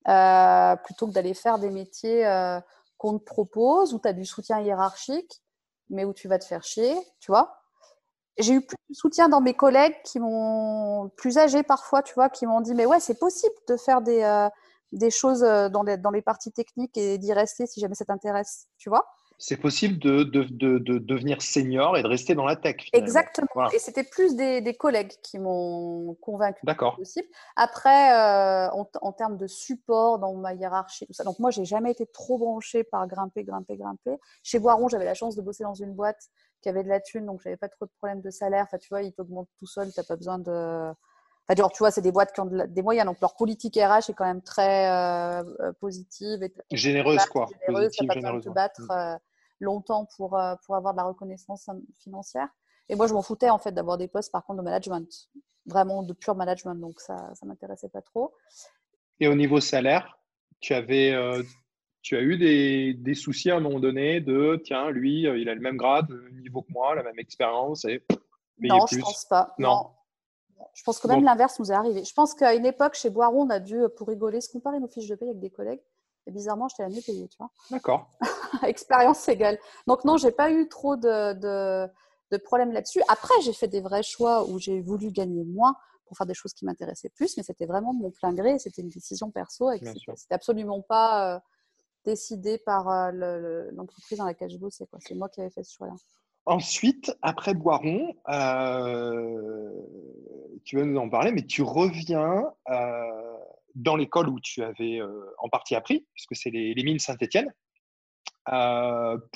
Euh, plutôt que d'aller faire des métiers euh, qu'on te propose, où tu as du soutien hiérarchique, mais où tu vas te faire chier, tu vois. J'ai eu plus de soutien dans mes collègues qui m'ont, plus âgés parfois, tu vois, qui m'ont dit, mais ouais, c'est possible de faire des, euh, des choses euh, dans les, dans les parties techniques et d'y rester si jamais ça t'intéresse, tu vois c'est possible de, de, de, devenir senior et de rester dans la tech. Exactement. Et c'était plus des, des, collègues qui m'ont convaincu D'accord. possible. Après, euh, en, en, termes de support dans ma hiérarchie, tout ça. Donc moi, j'ai jamais été trop branchée par grimper, grimper, grimper. Chez Boiron, j'avais la chance de bosser dans une boîte qui avait de la thune, donc j'avais pas trop de problèmes de salaire. Enfin, tu vois, ils t'augmentent tout seul, t'as pas besoin de. Enfin, genre, tu vois, c'est des boîtes qui ont des moyens, donc leur politique RH est quand même très euh, euh, positive. Et généreuse, quoi. Généreuse, pas généreuse, de te battre. Mm longtemps pour, euh, pour avoir de la reconnaissance financière. Et moi, je m'en foutais en fait d'avoir des postes par contre de management, vraiment de pur management, donc ça ne m'intéressait pas trop. Et au niveau salaire, tu avais, euh, tu as eu des, des, soucis à un moment donné de tiens, lui, euh, il a le même grade, le niveau que moi, la même expérience et non, je pense pas. Non. Je pense que même l'inverse nous est arrivé. Je pense qu'à une époque, chez Boiron, on a dû, pour rigoler, se comparer nos fiches de paie avec des collègues. Et bizarrement, j'étais la mieux payée, tu vois. D'accord. Expérience égale. Donc non, j'ai pas eu trop de, de, de problèmes là-dessus. Après, j'ai fait des vrais choix où j'ai voulu gagner moins pour faire des choses qui m'intéressaient plus, mais c'était vraiment de mon plein gré, c'était une décision perso, et c'était absolument pas euh, décidé par euh, l'entreprise dans laquelle je bossais. C'est moi qui avais fait ce choix-là. Ensuite, après Boiron, euh, tu vas nous en parler, mais tu reviens dans l'école où tu avais en partie appris, puisque c'est les, mines Saint-Étienne,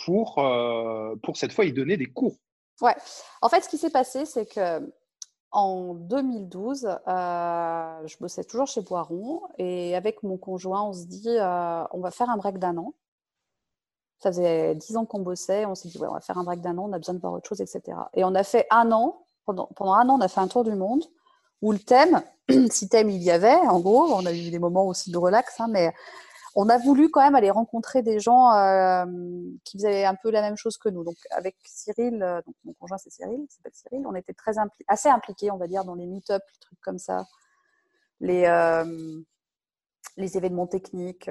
pour, pour cette fois y donner des cours. Ouais. En fait, ce qui s'est passé, c'est que en 2012, euh, je bossais toujours chez Boiron et avec mon conjoint, on se dit euh, on va faire un break d'un an. Ça faisait dix ans qu'on bossait, on s'est dit ouais, on va faire un break d'un an, on a besoin de voir autre chose, etc. Et on a fait un an, pendant, pendant un an, on a fait un tour du monde où le thème, si thème il y avait, en gros, on a eu des moments aussi de relax, hein, mais on a voulu quand même aller rencontrer des gens euh, qui faisaient un peu la même chose que nous. Donc avec Cyril, euh, mon conjoint c'est Cyril, s'appelle Cyril, on était très assez impliqués, on va dire, dans les meet-up, les trucs comme ça, les, euh, les événements techniques.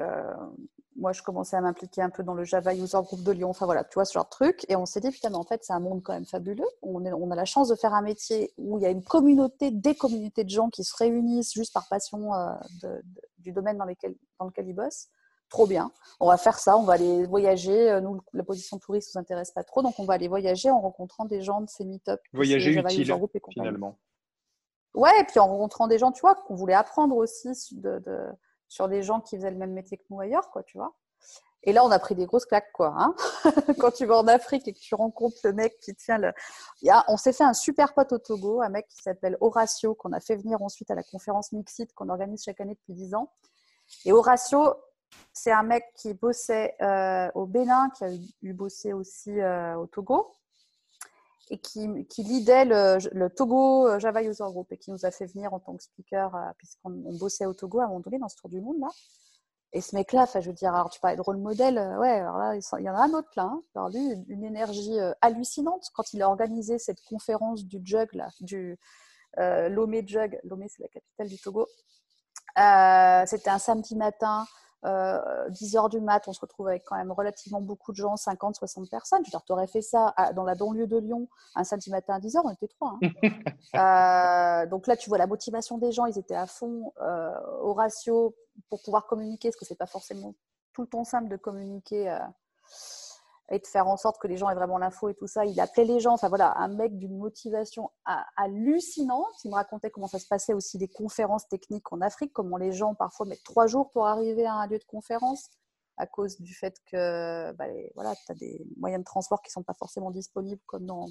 Moi, je commençais à m'impliquer un peu dans le Java User Group de Lyon, enfin voilà, tu vois, ce genre de truc. Et on s'est dit, putain, mais en fait, c'est un monde quand même fabuleux. On, on, a la chance de faire un métier où il y a une communauté, des communautés de gens qui se réunissent juste par passion de du domaine dans, lequel, dans lequel ils bossent. Trop bien. On va faire ça, on va aller voyager. Euh, nous, la position touriste ne nous intéresse pas trop, donc on va aller voyager en rencontrant des gens de ces meet-up. Voyager utile, finalement. Ouais, et puis en rencontrant des gens, tu vois, qu'on voulait apprendre aussi de, sur des gens qui faisaient le même métier que nous ailleurs, quoi, tu vois. Et là, on a pris des grosses claques, quoi. Hein Quand tu vas en Afrique et que tu rencontres le mec qui tient le. A... On s'est fait un super pote au Togo, un mec qui s'appelle Horatio, qu'on a fait venir ensuite à la conférence Mixit qu'on organise chaque année depuis 10 ans. Et Horatio, c'est un mec qui bossait euh, au Bénin, qui a eu bossé aussi euh, au Togo, et qui, qui lidait le, Togo euh, Java User Group, et qui nous a fait venir en tant que speaker, puisqu'on bossait au Togo à un moment dans ce tour du monde là. Et ce mec-là, je veux dire, tu parlais de rôle modèle, euh, ouais, là, il y en a un autre là. Hein. Lui, une énergie euh, hallucinante quand il a organisé cette conférence du Jug, là, du euh, Lomé Jug. Lomé, c'est la capitale du Togo. C'était un samedi matin. 10 euh, heures du mat, on se retrouve avec quand même relativement beaucoup de gens, 50, 60 personnes. Je tu aurais fait ça dans la banlieue de Lyon un samedi matin à 10 heures, on était trois. Hein. Euh, donc là, tu vois la motivation des gens, ils étaient à fond euh, au ratio pour pouvoir communiquer, parce que c'est pas forcément tout le temps simple de communiquer et de faire en sorte que les gens aient vraiment l'info et tout ça. Il appelait les gens, enfin voilà, un mec d'une motivation hallucinante. Il me racontait comment ça se passait aussi des conférences techniques en Afrique, comment les gens parfois mettent trois jours pour arriver à un lieu de conférence à cause du fait que bah, voilà, tu as des moyens de transport qui ne sont pas forcément disponibles comme dans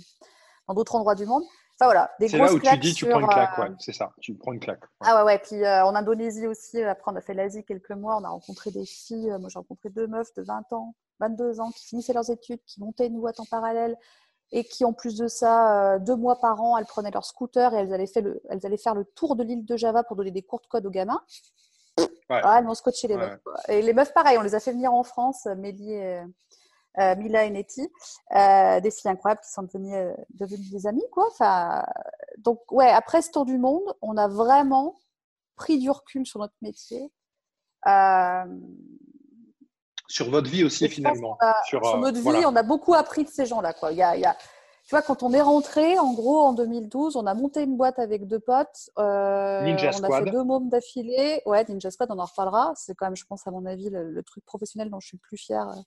d'autres endroits du monde. Enfin voilà, des C'est là où tu dis tu prends une claque, euh, ouais, c'est ça, tu prends une claque. Ah ouais, ouais, puis euh, en Indonésie aussi, après on a fait l'Asie quelques mois, on a rencontré des filles, moi j'ai rencontré deux meufs de 20 ans 22 ans, qui finissaient leurs études, qui montaient une boîte en parallèle et qui, en plus de ça, euh, deux mois par an, elles prenaient leur scooter et elles allaient, faire le, elles allaient faire le tour de l'île de Java pour donner des cours de code aux gamins. Ah, elles m'ont scotché les meufs. Et les meufs, pareil, on les a fait venir en France, Mélie et, euh, Mila et Nettie, euh, des filles incroyables qui sont devenues, devenues des amies. Quoi. Enfin, donc, ouais, après ce tour du monde, on a vraiment pris du recul sur notre métier sur votre vie aussi finalement. sur, euh, notre vie, on a beaucoup appris de ces gens-là. Quoi. Il y a, il y a, tu vois, quand on est rentré, en gros, en 2012, on a monté une boîte avec deux potes. Euh, Ninja on a fait deux mômes d'affilée. Ouais, Ninja Squad, on en reparlera. C'est quand même, je pense, à mon avis, le, truc professionnel dont je suis le plus fière euh,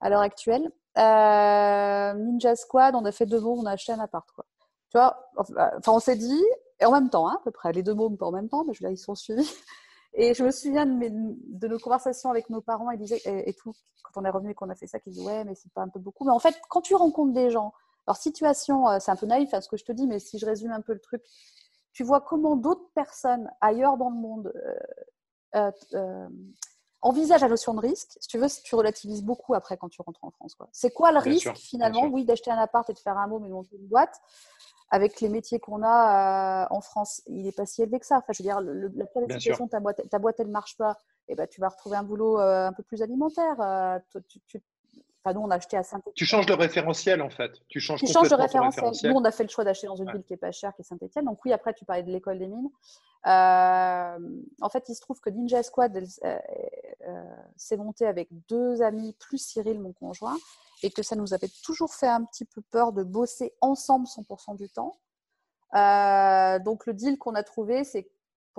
à l'heure actuelle. Ninja Squad, on a fait deux mômes, on a acheté un appart. Quoi. Tu vois, enfin, on s'est dit, et en même temps, hein, à peu près, les deux mômes pas en même temps, mais je dire, ils sont suivis. Et je me souviens de, nos conversations avec nos parents et, disaient, tout, quand on est revenu et qu'on a fait ça, qu'ils disaient Ouais, mais c'est pas un peu beaucoup. Mais en fait, quand tu rencontres des gens, leur situation, euh, c'est un peu naïf à hein, ce que je te dis, mais si je résume un peu le truc, tu vois comment d'autres personnes ailleurs dans le monde euh, euh, envisagent la notion de risque. Si tu veux, tu relativises beaucoup après quand tu rentres en France. C'est quoi le risque finalement Oui, d'acheter un appart et de faire un mot, mais monter une boîte avec les métiers qu'on a euh, en France, il n'est pas si élevé que ça. Enfin, je veux dire, la situation, ta boîte, ta boîte, elle ne marche pas, et eh ben, tu vas retrouver un boulot euh, un peu plus alimentaire. Euh, enfin, nous, on a acheté à saint Tu changes de référentiel, en fait. Tu changes, tu changes référentiel. Nous, on a fait le choix d'acheter dans une ville qui n'est pas chère, qui est Saint-Etienne. Donc oui, après, tu parlais de l'école des mines. en fait, il se trouve que Ninja Squad s'est monté avec deux amis, plus Cyril, mon conjoint et que ça nous avait toujours fait un petit peu peur de bosser ensemble 100% du temps. donc le deal qu'on a trouvé, c'est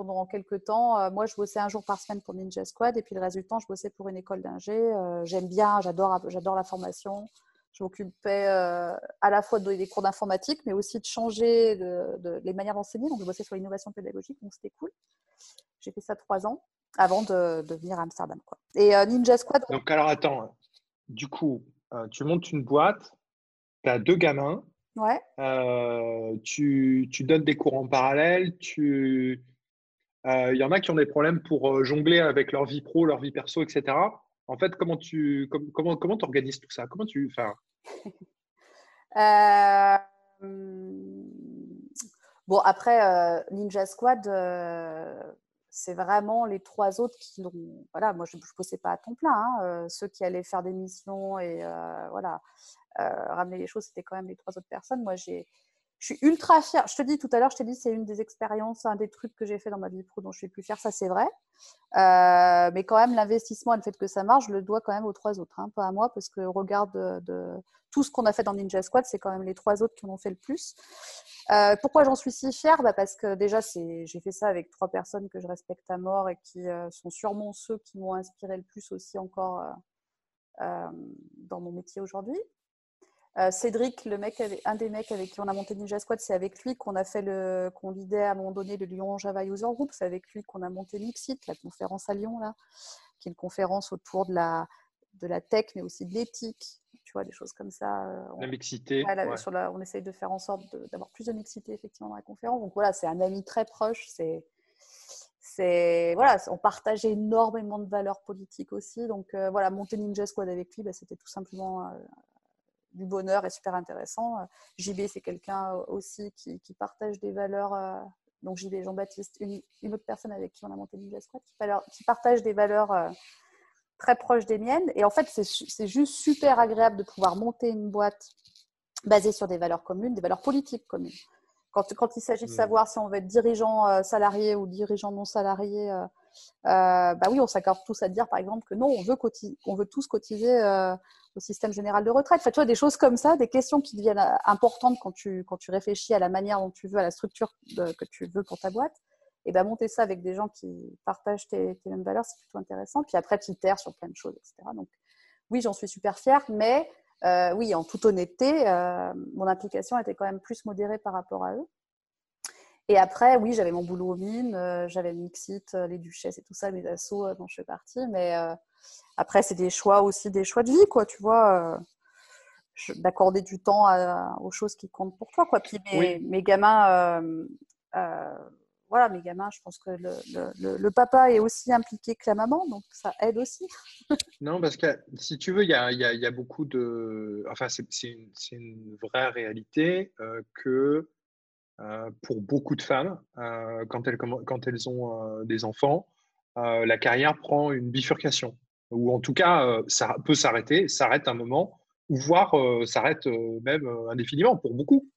pendant quelques temps, moi je bossais un jour par semaine pour Ninja Squad et puis le reste du temps je bossais pour une école d'ingé. J'aime bien, j'adore, j'adore la formation. Je m'occupais à la fois de donner des cours d'informatique, mais aussi de changer de, les manières d'enseigner. Donc je bossais sur l'innovation pédagogique, donc c'était cool. J'ai fait ça trois ans avant de, venir à Amsterdam. Quoi. Et Ninja Squad. Donc alors attends, du coup, tu montes une boîte, tu as deux gamins. Ouais. tu, tu, donnes des cours en parallèle, tu, il euh, y en a qui ont des problèmes pour euh, jongler avec leur vie pro, leur vie perso, etc. En fait, comment tu comment comment organises tout ça? Comment tu fais euh, Bon, après Ninja Squad, c'est vraiment les trois autres qui l'ont. Voilà, moi je ne bossais pas à temps plein. Hein, ceux qui allaient faire des missions et voilà ramener les choses, c'était quand même les trois autres personnes. Moi, j'ai je suis ultra fière. Je te dis tout à l'heure, je t'ai dit, c'est une des expériences, un des trucs que j'ai fait dans ma vie pro dont je suis plus fière. Ça, c'est vrai. Euh, mais quand même, l'investissement et le fait que ça marche, je le dois quand même aux trois autres, hein, pas à moi, parce que regarde de, tout ce qu'on a fait dans Ninja Squad, c'est quand même les trois autres qui en ont fait le plus. Euh, pourquoi j'en suis si fière? Bah Parce que déjà, j'ai fait ça avec trois personnes que je respecte à mort et qui euh, sont sûrement ceux qui m'ont inspiré le plus aussi encore dans mon métier aujourd'hui. Euh, Cédric, le mec, un des mecs avec qui on a monté Ninja Squad, c'est avec lui qu'on a fait le, qu'on lidait à un moment donné le Lyon Java User Group. C'est avec lui qu'on a monté Mixit, la conférence à Lyon là, qui est une conférence autour de la, de la tech, mais aussi de l'éthique. Tu vois, des choses comme ça. Euh, la mixité. on essaye de faire en sorte d'avoir plus de mixité effectivement dans la conférence. Donc voilà, c'est un ami très proche. C'est c'est voilà, on partage énormément de valeurs politiques aussi. Donc euh, voilà, monter Ninja Squad avec lui, bah, c'était tout simplement du bonheur est super intéressant. Euh, JB, c'est quelqu'un euh, aussi qui, partage des valeurs. Euh, donc JB Jean-Baptiste, une, autre personne avec qui on a monté Ninja Squad, qui, partage des valeurs très proches des miennes. Et en fait, c'est juste super agréable de pouvoir monter une boîte basée sur des valeurs communes, des valeurs politiques communes. Quand, quand il s'agit de mmh. savoir si on veut être dirigeant salarié ou dirigeant non salarié, bah oui, on s'accorde tous à dire, par exemple, que non, on veut, veut tous cotiser au système général de retraite. Enfin, tu vois, des choses comme ça, des questions qui deviennent euh, importantes quand tu, quand tu réfléchis à la manière dont tu veux, à la structure que tu veux pour ta boîte. Et ben, monter ça avec des gens qui partagent tes, mêmes valeurs, c'est plutôt intéressant. Puis après, tu itères sur plein de choses, etc. Donc, oui, j'en suis super fière, mais euh, oui, en toute honnêteté, euh, mon implication était quand même plus modérée par rapport à eux. Et après, oui, j'avais mon boulot aux mines, j'avais le Mixit, les Duchesses et tout ça, mes assos dont je fais partie. Mais après, c'est des choix aussi, des choix de vie, quoi, tu vois. Euh, d'accorder du temps aux choses qui comptent pour toi, quoi. Puis mes, gamins, euh, euh, voilà, mes gamins, je pense que le, papa est aussi impliqué que la maman, donc ça aide aussi. non, parce que si tu veux, il y a, beaucoup de. Enfin, c'est une, vraie réalité que pour beaucoup de femmes, quand, elles, quand elles ont des enfants, la carrière prend une bifurcation ou en tout cas, euh, ça peut s'arrêter, s'arrête un moment, ou voire euh, s'arrête euh, même indéfiniment pour beaucoup.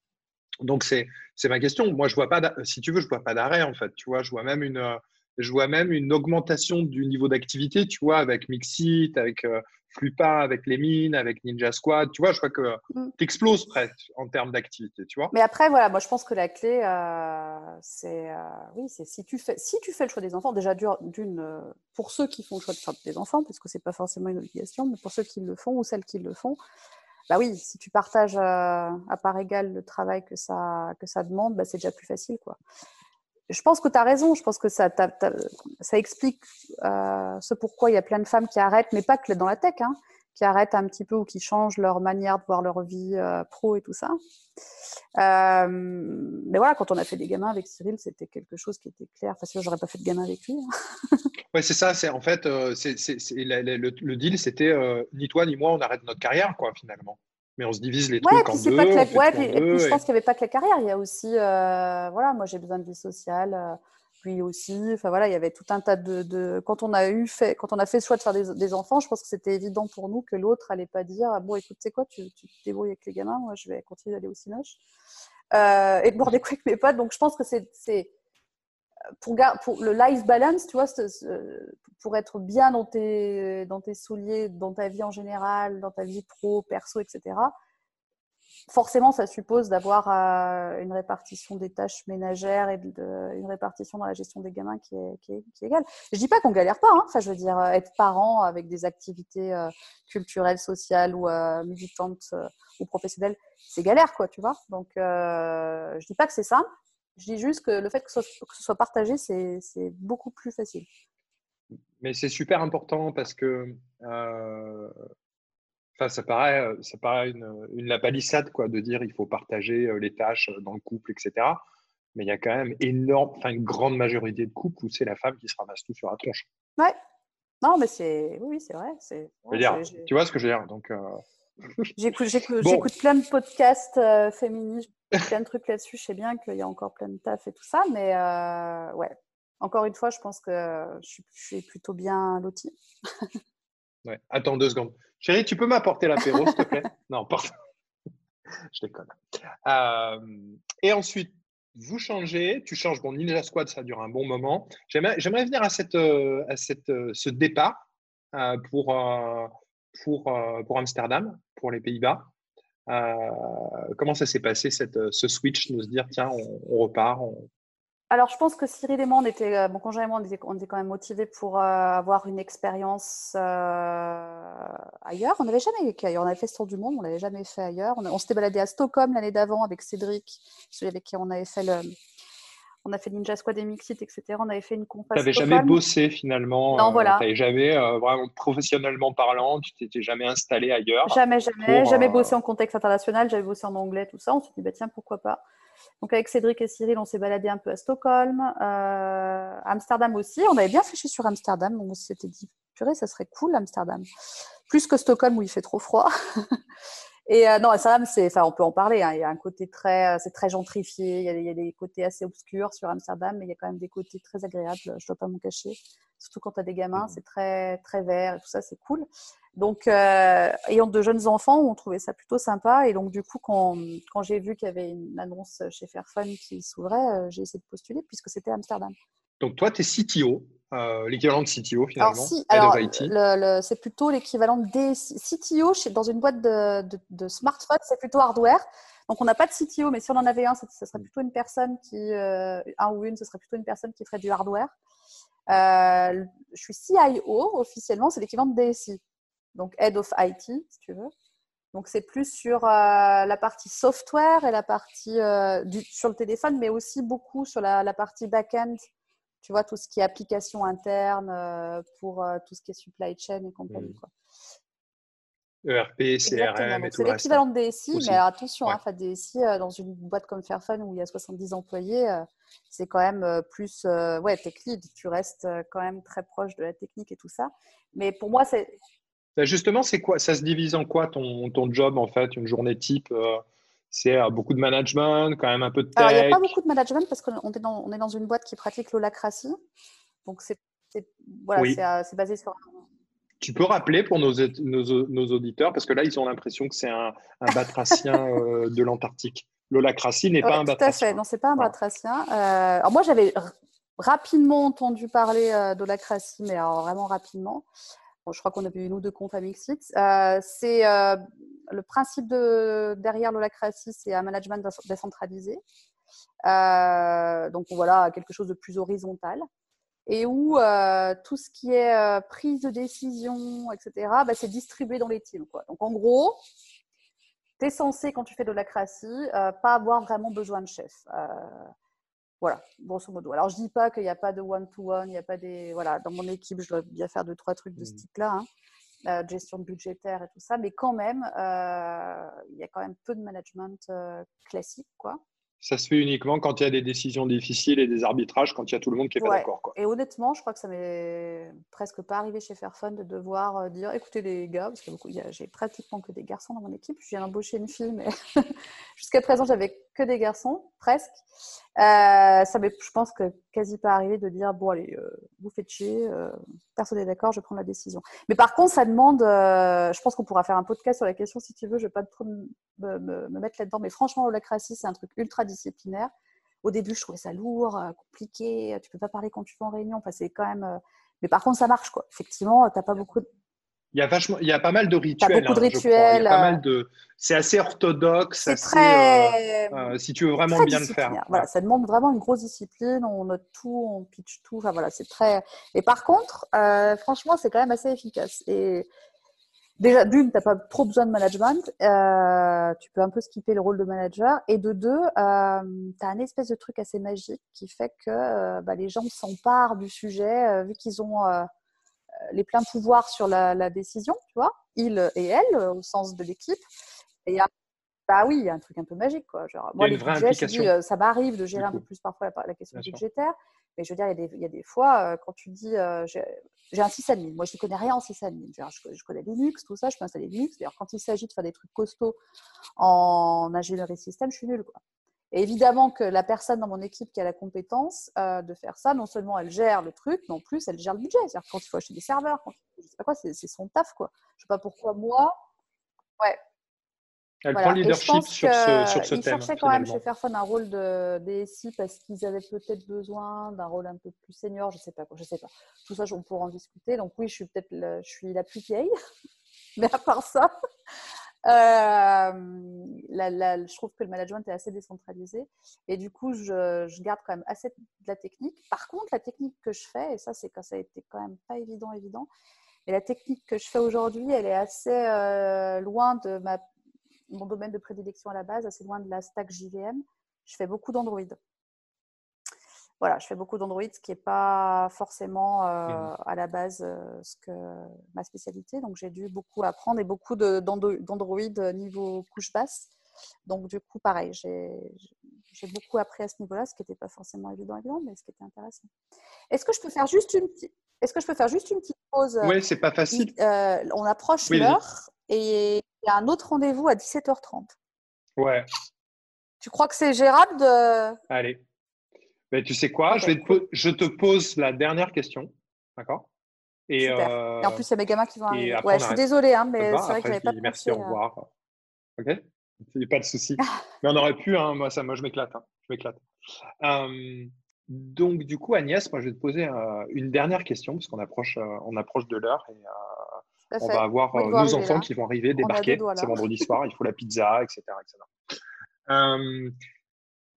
Donc, c'est ma question. Moi, je vois pas, si tu veux, je vois pas d'arrêt, en fait. Tu vois, je vois même une, je vois même une augmentation du niveau d'activité, tu vois, avec Mixit, avec Flupa, avec les mines, avec Ninja Squad. Tu vois, je crois que mm. tu exploses presque en termes d'activité, tu vois. Mais après, voilà, moi, je pense que la clé, euh, c'est, euh, oui, c'est si tu fais, si tu fais le choix des enfants, déjà d'une, euh, pour ceux qui font le choix de faire des enfants, parce que c'est pas forcément une obligation, mais pour ceux qui le font ou celles qui le font, bah oui, si tu partages à part égale le travail que ça, que ça demande, bah, c'est déjà plus facile, quoi je pense que tu as raison. Je pense que ça, explique euh, ce pourquoi il y a plein de femmes qui arrêtent, mais pas que dans la tech, hein, qui arrêtent un petit peu ou qui changent leur manière de voir leur vie euh, pro et tout ça. Euh, mais voilà, quand on a fait des gamins avec Cyril, c'était quelque chose qui était clair. Enfin, sinon, j'aurais pas fait de gamin avec lui. Hein. ouais, c'est ça. En fait, le, deal, c'était ni toi ni moi, on arrête notre carrière, quoi, finalement mais on se divise les trucs en deux. ouais, et puis je pense qu'il n'y avait pas que la carrière, il y a aussi, euh, voilà, moi j'ai besoin de vie sociale, euh, lui aussi, enfin voilà, il y avait tout un tas de, Quand on a eu fait, quand on a fait le choix de faire des, enfants, je pense que c'était évident pour nous que l'autre allait pas dire, bon écoute, tu sais quoi, tu, tu, te débrouilles avec les gamins, moi je vais continuer d'aller au cinoche euh, et de boire des coups avec mes potes, donc je pense que c'est pour, le life balance, tu vois, pour être bien dans tes, dans tes souliers, dans ta vie en général, dans ta vie pro, perso, etc., forcément, ça suppose d'avoir euh, une répartition des tâches ménagères et une répartition dans la gestion des gamins qui est, qui est, égale. Je dis pas qu'on galère pas. Hein. Enfin, je veux dire, euh, être parent avec des activités euh, culturelles, sociales ou militantes ou professionnelles, c'est galère, quoi, tu vois. Donc, je dis pas que c'est simple. Je dis juste que le fait que ce soit, que ce soit partagé, c'est beaucoup plus facile. Mais c'est super important parce que ça paraît, euh, ça paraît une, une la palissade quoi, de dire il faut partager euh, les tâches euh, dans le couple, etc. Mais il y a quand même énorme, enfin une grande majorité de couples où c'est la femme qui se ramasse tout sur la tronche. Ouais. Non, mais c'est oui, c'est vrai. C'est. tu vois ce que je veux dire? Donc. J'écoute plein de podcasts féministes, plein de trucs là-dessus. Je sais bien qu'il y a encore plein de taf et tout ça, mais ouais. Encore une fois, je pense que je suis, plutôt bien lotie. ouais. Attends deux secondes. Chérie, tu peux m'apporter l'apéro, s'il te plaît? Non, pardon. Je déconne. Euh, et ensuite, vous changez, tu changes. Bon, Ninja Squad, ça dure un bon moment. J'aimerais venir à, cette, euh, à cette, euh, ce départ pour, pour, pour Amsterdam, pour les Pays-Bas. comment ça s'est passé, cette, ce switch, de se dire, tiens, on, repart, alors, je pense que Cyril et moi, on était, euh, mon conjoint et moi, on était, quand même motivés pour euh, avoir une expérience euh, ailleurs. On n'avait jamais vécu ailleurs. On avait fait ce tour du monde, on l'avait jamais fait ailleurs. On, s'était baladé à Stockholm l'année d'avant avec Cédric, celui avec qui on avait fait le, on a fait Ninja Squad et Mixit, etc. On avait fait une conférence. Tu n'avais jamais bossé finalement. Non, voilà. Tu n'avais jamais, vraiment professionnellement parlant, tu t'étais jamais installé ailleurs. Jamais, jamais. jamais bossé en contexte international. J'avais bossé en anglais, tout ça. On s'est dit, bah, tiens, pourquoi pas. Donc avec Cédric et Cyril, on s'est baladé un peu à Stockholm, euh, Amsterdam aussi. On avait bien fléchi sur Amsterdam. On s'était dit, purée, ça serait cool Amsterdam. Plus que Stockholm où il fait trop froid. et euh, non, Amsterdam, c'est, enfin, on peut en parler. Hein. Il y a un côté très, euh, c'est très gentrifié. Il y, a, il y, a, des côtés assez obscurs sur Amsterdam, mais il y a quand même des côtés très agréables. Je ne dois pas m'en cacher. Surtout quand tu as des gamins, mmh. c'est très, très vert et tout ça, c'est cool. Donc, euh, ayant de jeunes enfants, on trouvait ça plutôt sympa. Et donc, du coup, quand, quand j'ai vu qu'il y avait une annonce chez Fairphone qui s'ouvrait, j'ai essayé de postuler puisque c'était Amsterdam. Donc, toi, tu es CTO, euh, l'équivalent de CTO finalement. Alors, si, alors, c'est plutôt l'équivalent des CTO chez, dans une boîte de, de, de smartphone, c'est plutôt hardware. Donc, on n'a pas de CTO, mais si on en avait un, ce serait plutôt une personne qui, euh, un ou une, ce serait plutôt une personne qui ferait du hardware. Euh, je suis CIO officiellement, c'est l'équivalent de DSI donc Head of IT, si tu veux. Donc, c'est plus sur la partie software et la partie du, sur le téléphone, mais aussi beaucoup sur la, partie back-end. Tu vois, tout ce qui est application interne euh, pour tout ce qui est supply chain et compagnie. Mmh. Quoi. ERP, CRM et tout C'est l'équivalent de DSI, mais attention, hein, DSI, dans une boîte comme Fairphone où il y a 70 employés, c'est quand même plus ouais, tech lead. Tu restes quand même très proche de la technique et tout ça. Mais pour moi, c'est bah, justement, c'est quoi? Ça se divise en quoi ton, ton job en fait, une journée type euh, C'est euh, beaucoup de management, quand même un peu de tech. il n'y a pas beaucoup de management parce qu'on est dans, on est dans une boîte qui pratique l'holacratie. Donc c'est voilà, euh, c'est basé sur. Tu peux rappeler pour nos, nos, nos, auditeurs, parce que là, ils ont l'impression que c'est un, un batracien de l'Antarctique. L'holacratie n'est pas un batracien. Tout à fait, non, c'est pas un batracien. alors moi, j'avais rapidement entendu parler d'holacratie, mais alors vraiment rapidement je crois qu'on avait une ou deux comptes à Mixit. Euh, c'est euh, le principe de, derrière l'holacratie, c'est un management décentralisé. Euh, donc voilà, quelque chose de plus horizontal. Et où tout ce qui est prise de décision, etc., bah, c'est distribué dans les teams. Donc en gros, tu es censé, quand tu fais de l'holacratie, pas avoir vraiment besoin de chef. Voilà, grosso modo. Alors, je dis pas qu'il n'y a pas de one-to-one, il n'y a pas des. Voilà, dans mon équipe, je dois bien faire deux, trois trucs de ce mmh. type-là, hein. euh, gestion budgétaire et tout ça, mais quand même, euh, il y a quand même peu de management euh, classique, quoi. Ça se fait uniquement quand il y a des décisions difficiles et des arbitrages, quand il y a tout le monde qui est pas d'accord. Et honnêtement, je crois que ça m'est presque pas arrivé chez Fairphone de devoir euh, dire écoutez les gars, parce que j'ai pratiquement que des garçons dans mon équipe. Je viens d'embaucher une fille, mais jusqu'à présent, j'avais que des garçons, presque. Euh, ça m'est, je pense que quasi pas arrivé de dire bon, allez, euh, vous faites chier, personne n'est d'accord, je prends la décision. Mais par contre, ça demande, je pense qu'on pourra faire un podcast sur la question si tu veux, je vais pas trop me, me, mettre là-dedans, mais franchement, l'holacratie, c'est un truc ultra disciplinaire. Au début, je trouvais ça lourd, euh, compliqué. Tu peux pas parler quand tu vas en réunion. Enfin, c'est quand même. Euh, mais par contre, ça marche, quoi. Effectivement, t'as pas beaucoup. Il y a vachement, il y a pas mal de rituels. beaucoup de hein, crois. Il y a rituels, pas euh, mal de, c'est assez orthodoxe, C'est très. euh, euh, si tu veux vraiment bien le faire. Voilà, ça demande vraiment une grosse discipline. On note tout, on pitch tout. Enfin voilà, c'est très. Et par contre, euh, franchement, c'est quand même assez efficace. Et déjà, d'une, t'as pas trop besoin de management. Euh, tu peux un peu skipper le rôle de manager. Et de deux, euh, t'as un espèce de truc assez magique qui fait que euh, bah, les gens s'emparent du sujet euh, vu qu'ils ont euh, les pleins pouvoirs sur la, la décision, tu vois, ils et elles, euh, au sens de l'équipe. Et il y a- bah oui, il y a un truc un peu magique, quoi. Genre, moi, les budgets, je dis, euh, ça m'arrive de gérer un peu plus parfois la, la question Bien sûr. budgétaire, mais je veux dire, il y a des, il y a des fois, euh, quand tu dis, euh, j'ai un sysadmin, moi, je ne connais rien en sysadmin. Je, je connais Linux, tout ça, je peux installer Linux. D'ailleurs, quand il s'agit de faire des trucs costauds en ingénierie système, je suis nulle, quoi. Et évidemment que la personne dans mon équipe qui a la compétence euh, de faire ça, non seulement elle gère le truc, mais en plus elle gère le budget. C'est-à-dire quand il faut acheter des serveurs, quand, je sais pas quoi, c'est son taf quoi. Je sais pas pourquoi moi. Ouais. Elle Voilà. prend le leadership sur ce, sur ce qu'ils thème. cherchaient quand même chez Fairphone un rôle de DSI parce qu'ils avaient peut-être besoin d'un rôle un peu plus senior. Je sais pas quoi, je sais pas. Tout ça, on pourra en discuter. Donc oui, je suis peut-être, je suis la plus vieille, mais à part ça. Euh, la- la- je trouve que le management est assez décentralisé et du coup, je, je garde quand même assez de la technique. Par contre, la technique que je fais, et ça, c'est quand ça a été quand même pas évident, évident, et la technique que je fais aujourd'hui, elle est assez euh, loin de ma, mon domaine de prédilection à la base, assez loin de la stack JVM. Je fais beaucoup d'Android. Voilà, je fais beaucoup d'Android, ce qui n'est pas forcément euh, à la base euh, ce que ma spécialité. Donc j'ai dû beaucoup apprendre et beaucoup d'Android niveau couche basse. Donc du coup, pareil, j'ai beaucoup appris à ce niveau-là, ce qui n'était pas forcément évident, évident, mais ce qui était intéressant. Est-ce que je peux faire juste une petite, est-ce que je peux faire juste une petite pause Oui, c'est pas facile. Il- euh, On approche Oui, l'heure et il y a un autre rendez-vous à 17h30. Ouais, Tu crois que c'est gérable de... allez. Ben, tu sais quoi, je, vais te je pose la dernière question. D'accord? Et, euh, Et en plus, il y a mes gamins qui vont arriver. Ouais, je suis désolée, hein, mais c'est vrai que j'avais pas dis merci, pensé au à- revoir. Ok? Il n'y a pas de souci. Mais on aurait pu, hein, moi, ça, moi je m'éclate. hein, je m'éclate. Euh, donc, du coup, Agnès, moi, je vais te poser euh, une dernière question, parce qu'on approche, euh, on approche de l'heure et euh, on va avoir euh, nos enfants là. qui vont arriver, débarquer. C'est vendredi soir, il faut la pizza, etc. etc.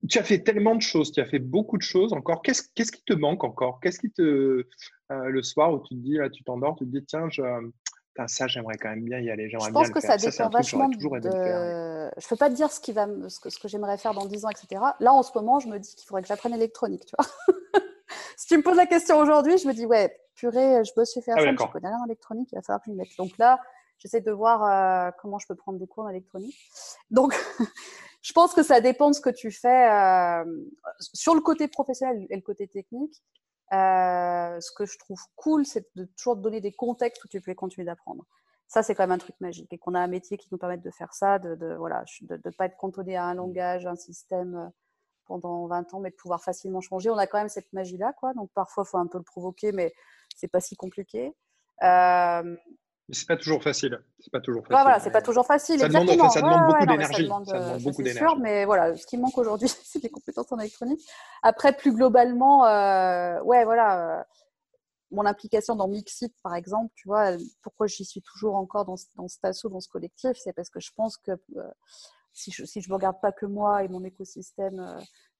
Tu as fait tellement de choses, tu as fait beaucoup de choses encore. Qu'est-ce qu'est-ce qui te manque encore? Qu'est-ce qui te. euh, le soir où tu te dis, là, tu t'endors, tu te dis, tiens, je, ça, j'aimerais quand même bien y aller, j'aimerais Je pense que ça dépend vachement faire. de. Je peux pas te dire ce, qui va me- ce que, ce que j'aimerais faire dans 10 ans, etc. Là, en ce moment, je me dis qu'il faudrait que j'apprenne l'électronique, tu vois. si tu me poses la question aujourd'hui, je me dis, ouais, purée, je bosse chez Ah oui, Fairphone, je connais rien en électronique, il va falloir que je m'y mette. Donc là, j'essaie de voir euh, comment je peux prendre des cours en électronique. Donc, je pense que ça dépend de ce que tu fais euh, sur le côté professionnel et le côté technique. euh, ce que je trouve cool, c'est de toujours donner des contextes où tu peux continuer d'apprendre. Ça, c'est quand même un truc magique. Et qu'on a un métier qui nous permette de faire ça, de ne voilà, de, de pas être cantonné à un langage, un système euh, pendant 20 ans, mais de pouvoir facilement changer. On a quand même cette magie-là, quoi. Donc parfois, il faut un peu le provoquer, mais c'est pas si compliqué. Euh, Mais c'est pas toujours facile. C'est pas toujours facile. voilà, c'est pas toujours facile. Ça demande- enfin, ça demande Ouais, beaucoup ouais, d'énergie. demande, Ça demande euh, beaucoup d'énergie. sûr, mais voilà, ce qui manque aujourd'hui, c'est des compétences en électronique. Après, plus globalement, euh, ouais, voilà, euh, mon implication dans Mixit, par exemple, tu vois, pourquoi j'y suis toujours encore dans, dans cet assaut, dans ce collectif, c'est parce que je pense que euh, si je si je me regarde pas que moi et mon écosystème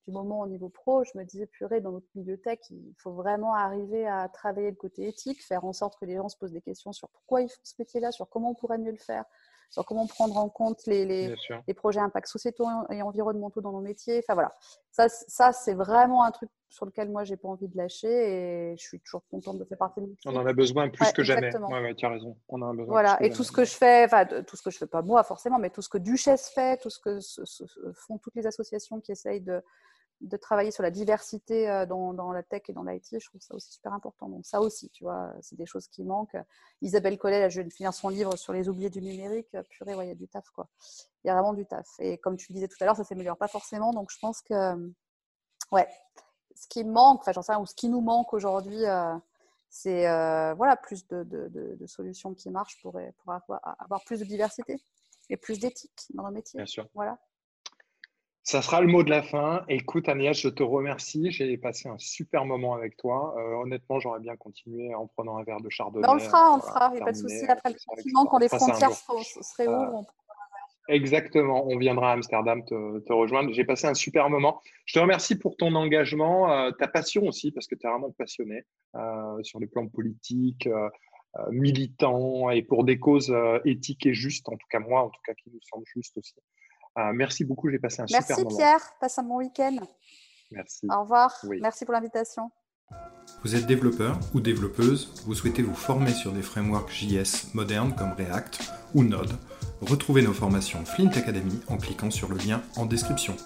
du moment au niveau pro, je me disais, purée, dans notre milieu tech, il faut vraiment arriver à travailler le côté éthique, faire en sorte que les gens se posent des questions sur pourquoi ils font ce métier-là, sur comment on pourrait mieux le faire, sur comment prendre en compte les, projets impact sociétaux et environnementaux dans nos métiers. Enfin voilà, ça, ça c'est vraiment un truc sur lequel moi j'ai pas envie de lâcher et je suis toujours contente de faire partie de On en a besoin plus Ouais, que jamais. Ouais, ouais, tu as raison. On en a besoin Voilà, plus et que tout jamais. ce que je fais, enfin tout ce que je fais pas moi forcément, mais tout ce que Duchesse fait, tout ce que font toutes les associations qui essayent de, de travailler sur la diversité euh, dans, dans la tech et dans l'IT, je trouve ça aussi super important. Donc ça aussi, tu vois, c'est des choses qui manquent. Isabelle Collet, là, je viens de finir son livre sur les oubliés du numérique. Purée, ouais, il y a du taf, quoi. Il y a vraiment du taf. Et comme tu le disais tout à l'heure, ça s'améliore pas forcément. Donc je pense que, ouais, ce qui manque, enfin j'en sais rien, ou ce qui nous manque aujourd'hui, euh, c'est euh, voilà, plus de, de- de- de solutions qui marchent pour, pour avoir, avoir plus de diversité et plus d'éthique dans nos métiers. Bien sûr. Voilà. Ça sera le mot de la fin. Écoute, Agnès, je te remercie. J'ai passé un super moment avec toi. Euh, honnêtement, j'aurais bien continué en prenant un verre de chardonnay. on le fera, on le fera. Il n'y a pas de souci. Après le confinement, quand les frontières se réouvrent, Exactement, on viendra à Amsterdam te, rejoindre. J'ai passé un super moment. Je te remercie pour ton engagement, euh, ta passion aussi, parce que tu es vraiment passionné euh, sur les plans politiques, euh, militants et pour des causes éthiques et justes, en tout cas moi, en tout cas qui nous semblent justes aussi. Merci beaucoup, j'ai passé un super moment. Merci Pierre, passe un bon week-end. Merci. Au revoir, merci pour l'invitation. Vous êtes développeur ou développeuse, vous souhaitez vous former sur des frameworks JS modernes comme React ou Node? Retrouvez nos formations Flint Academy en cliquant sur le lien en description.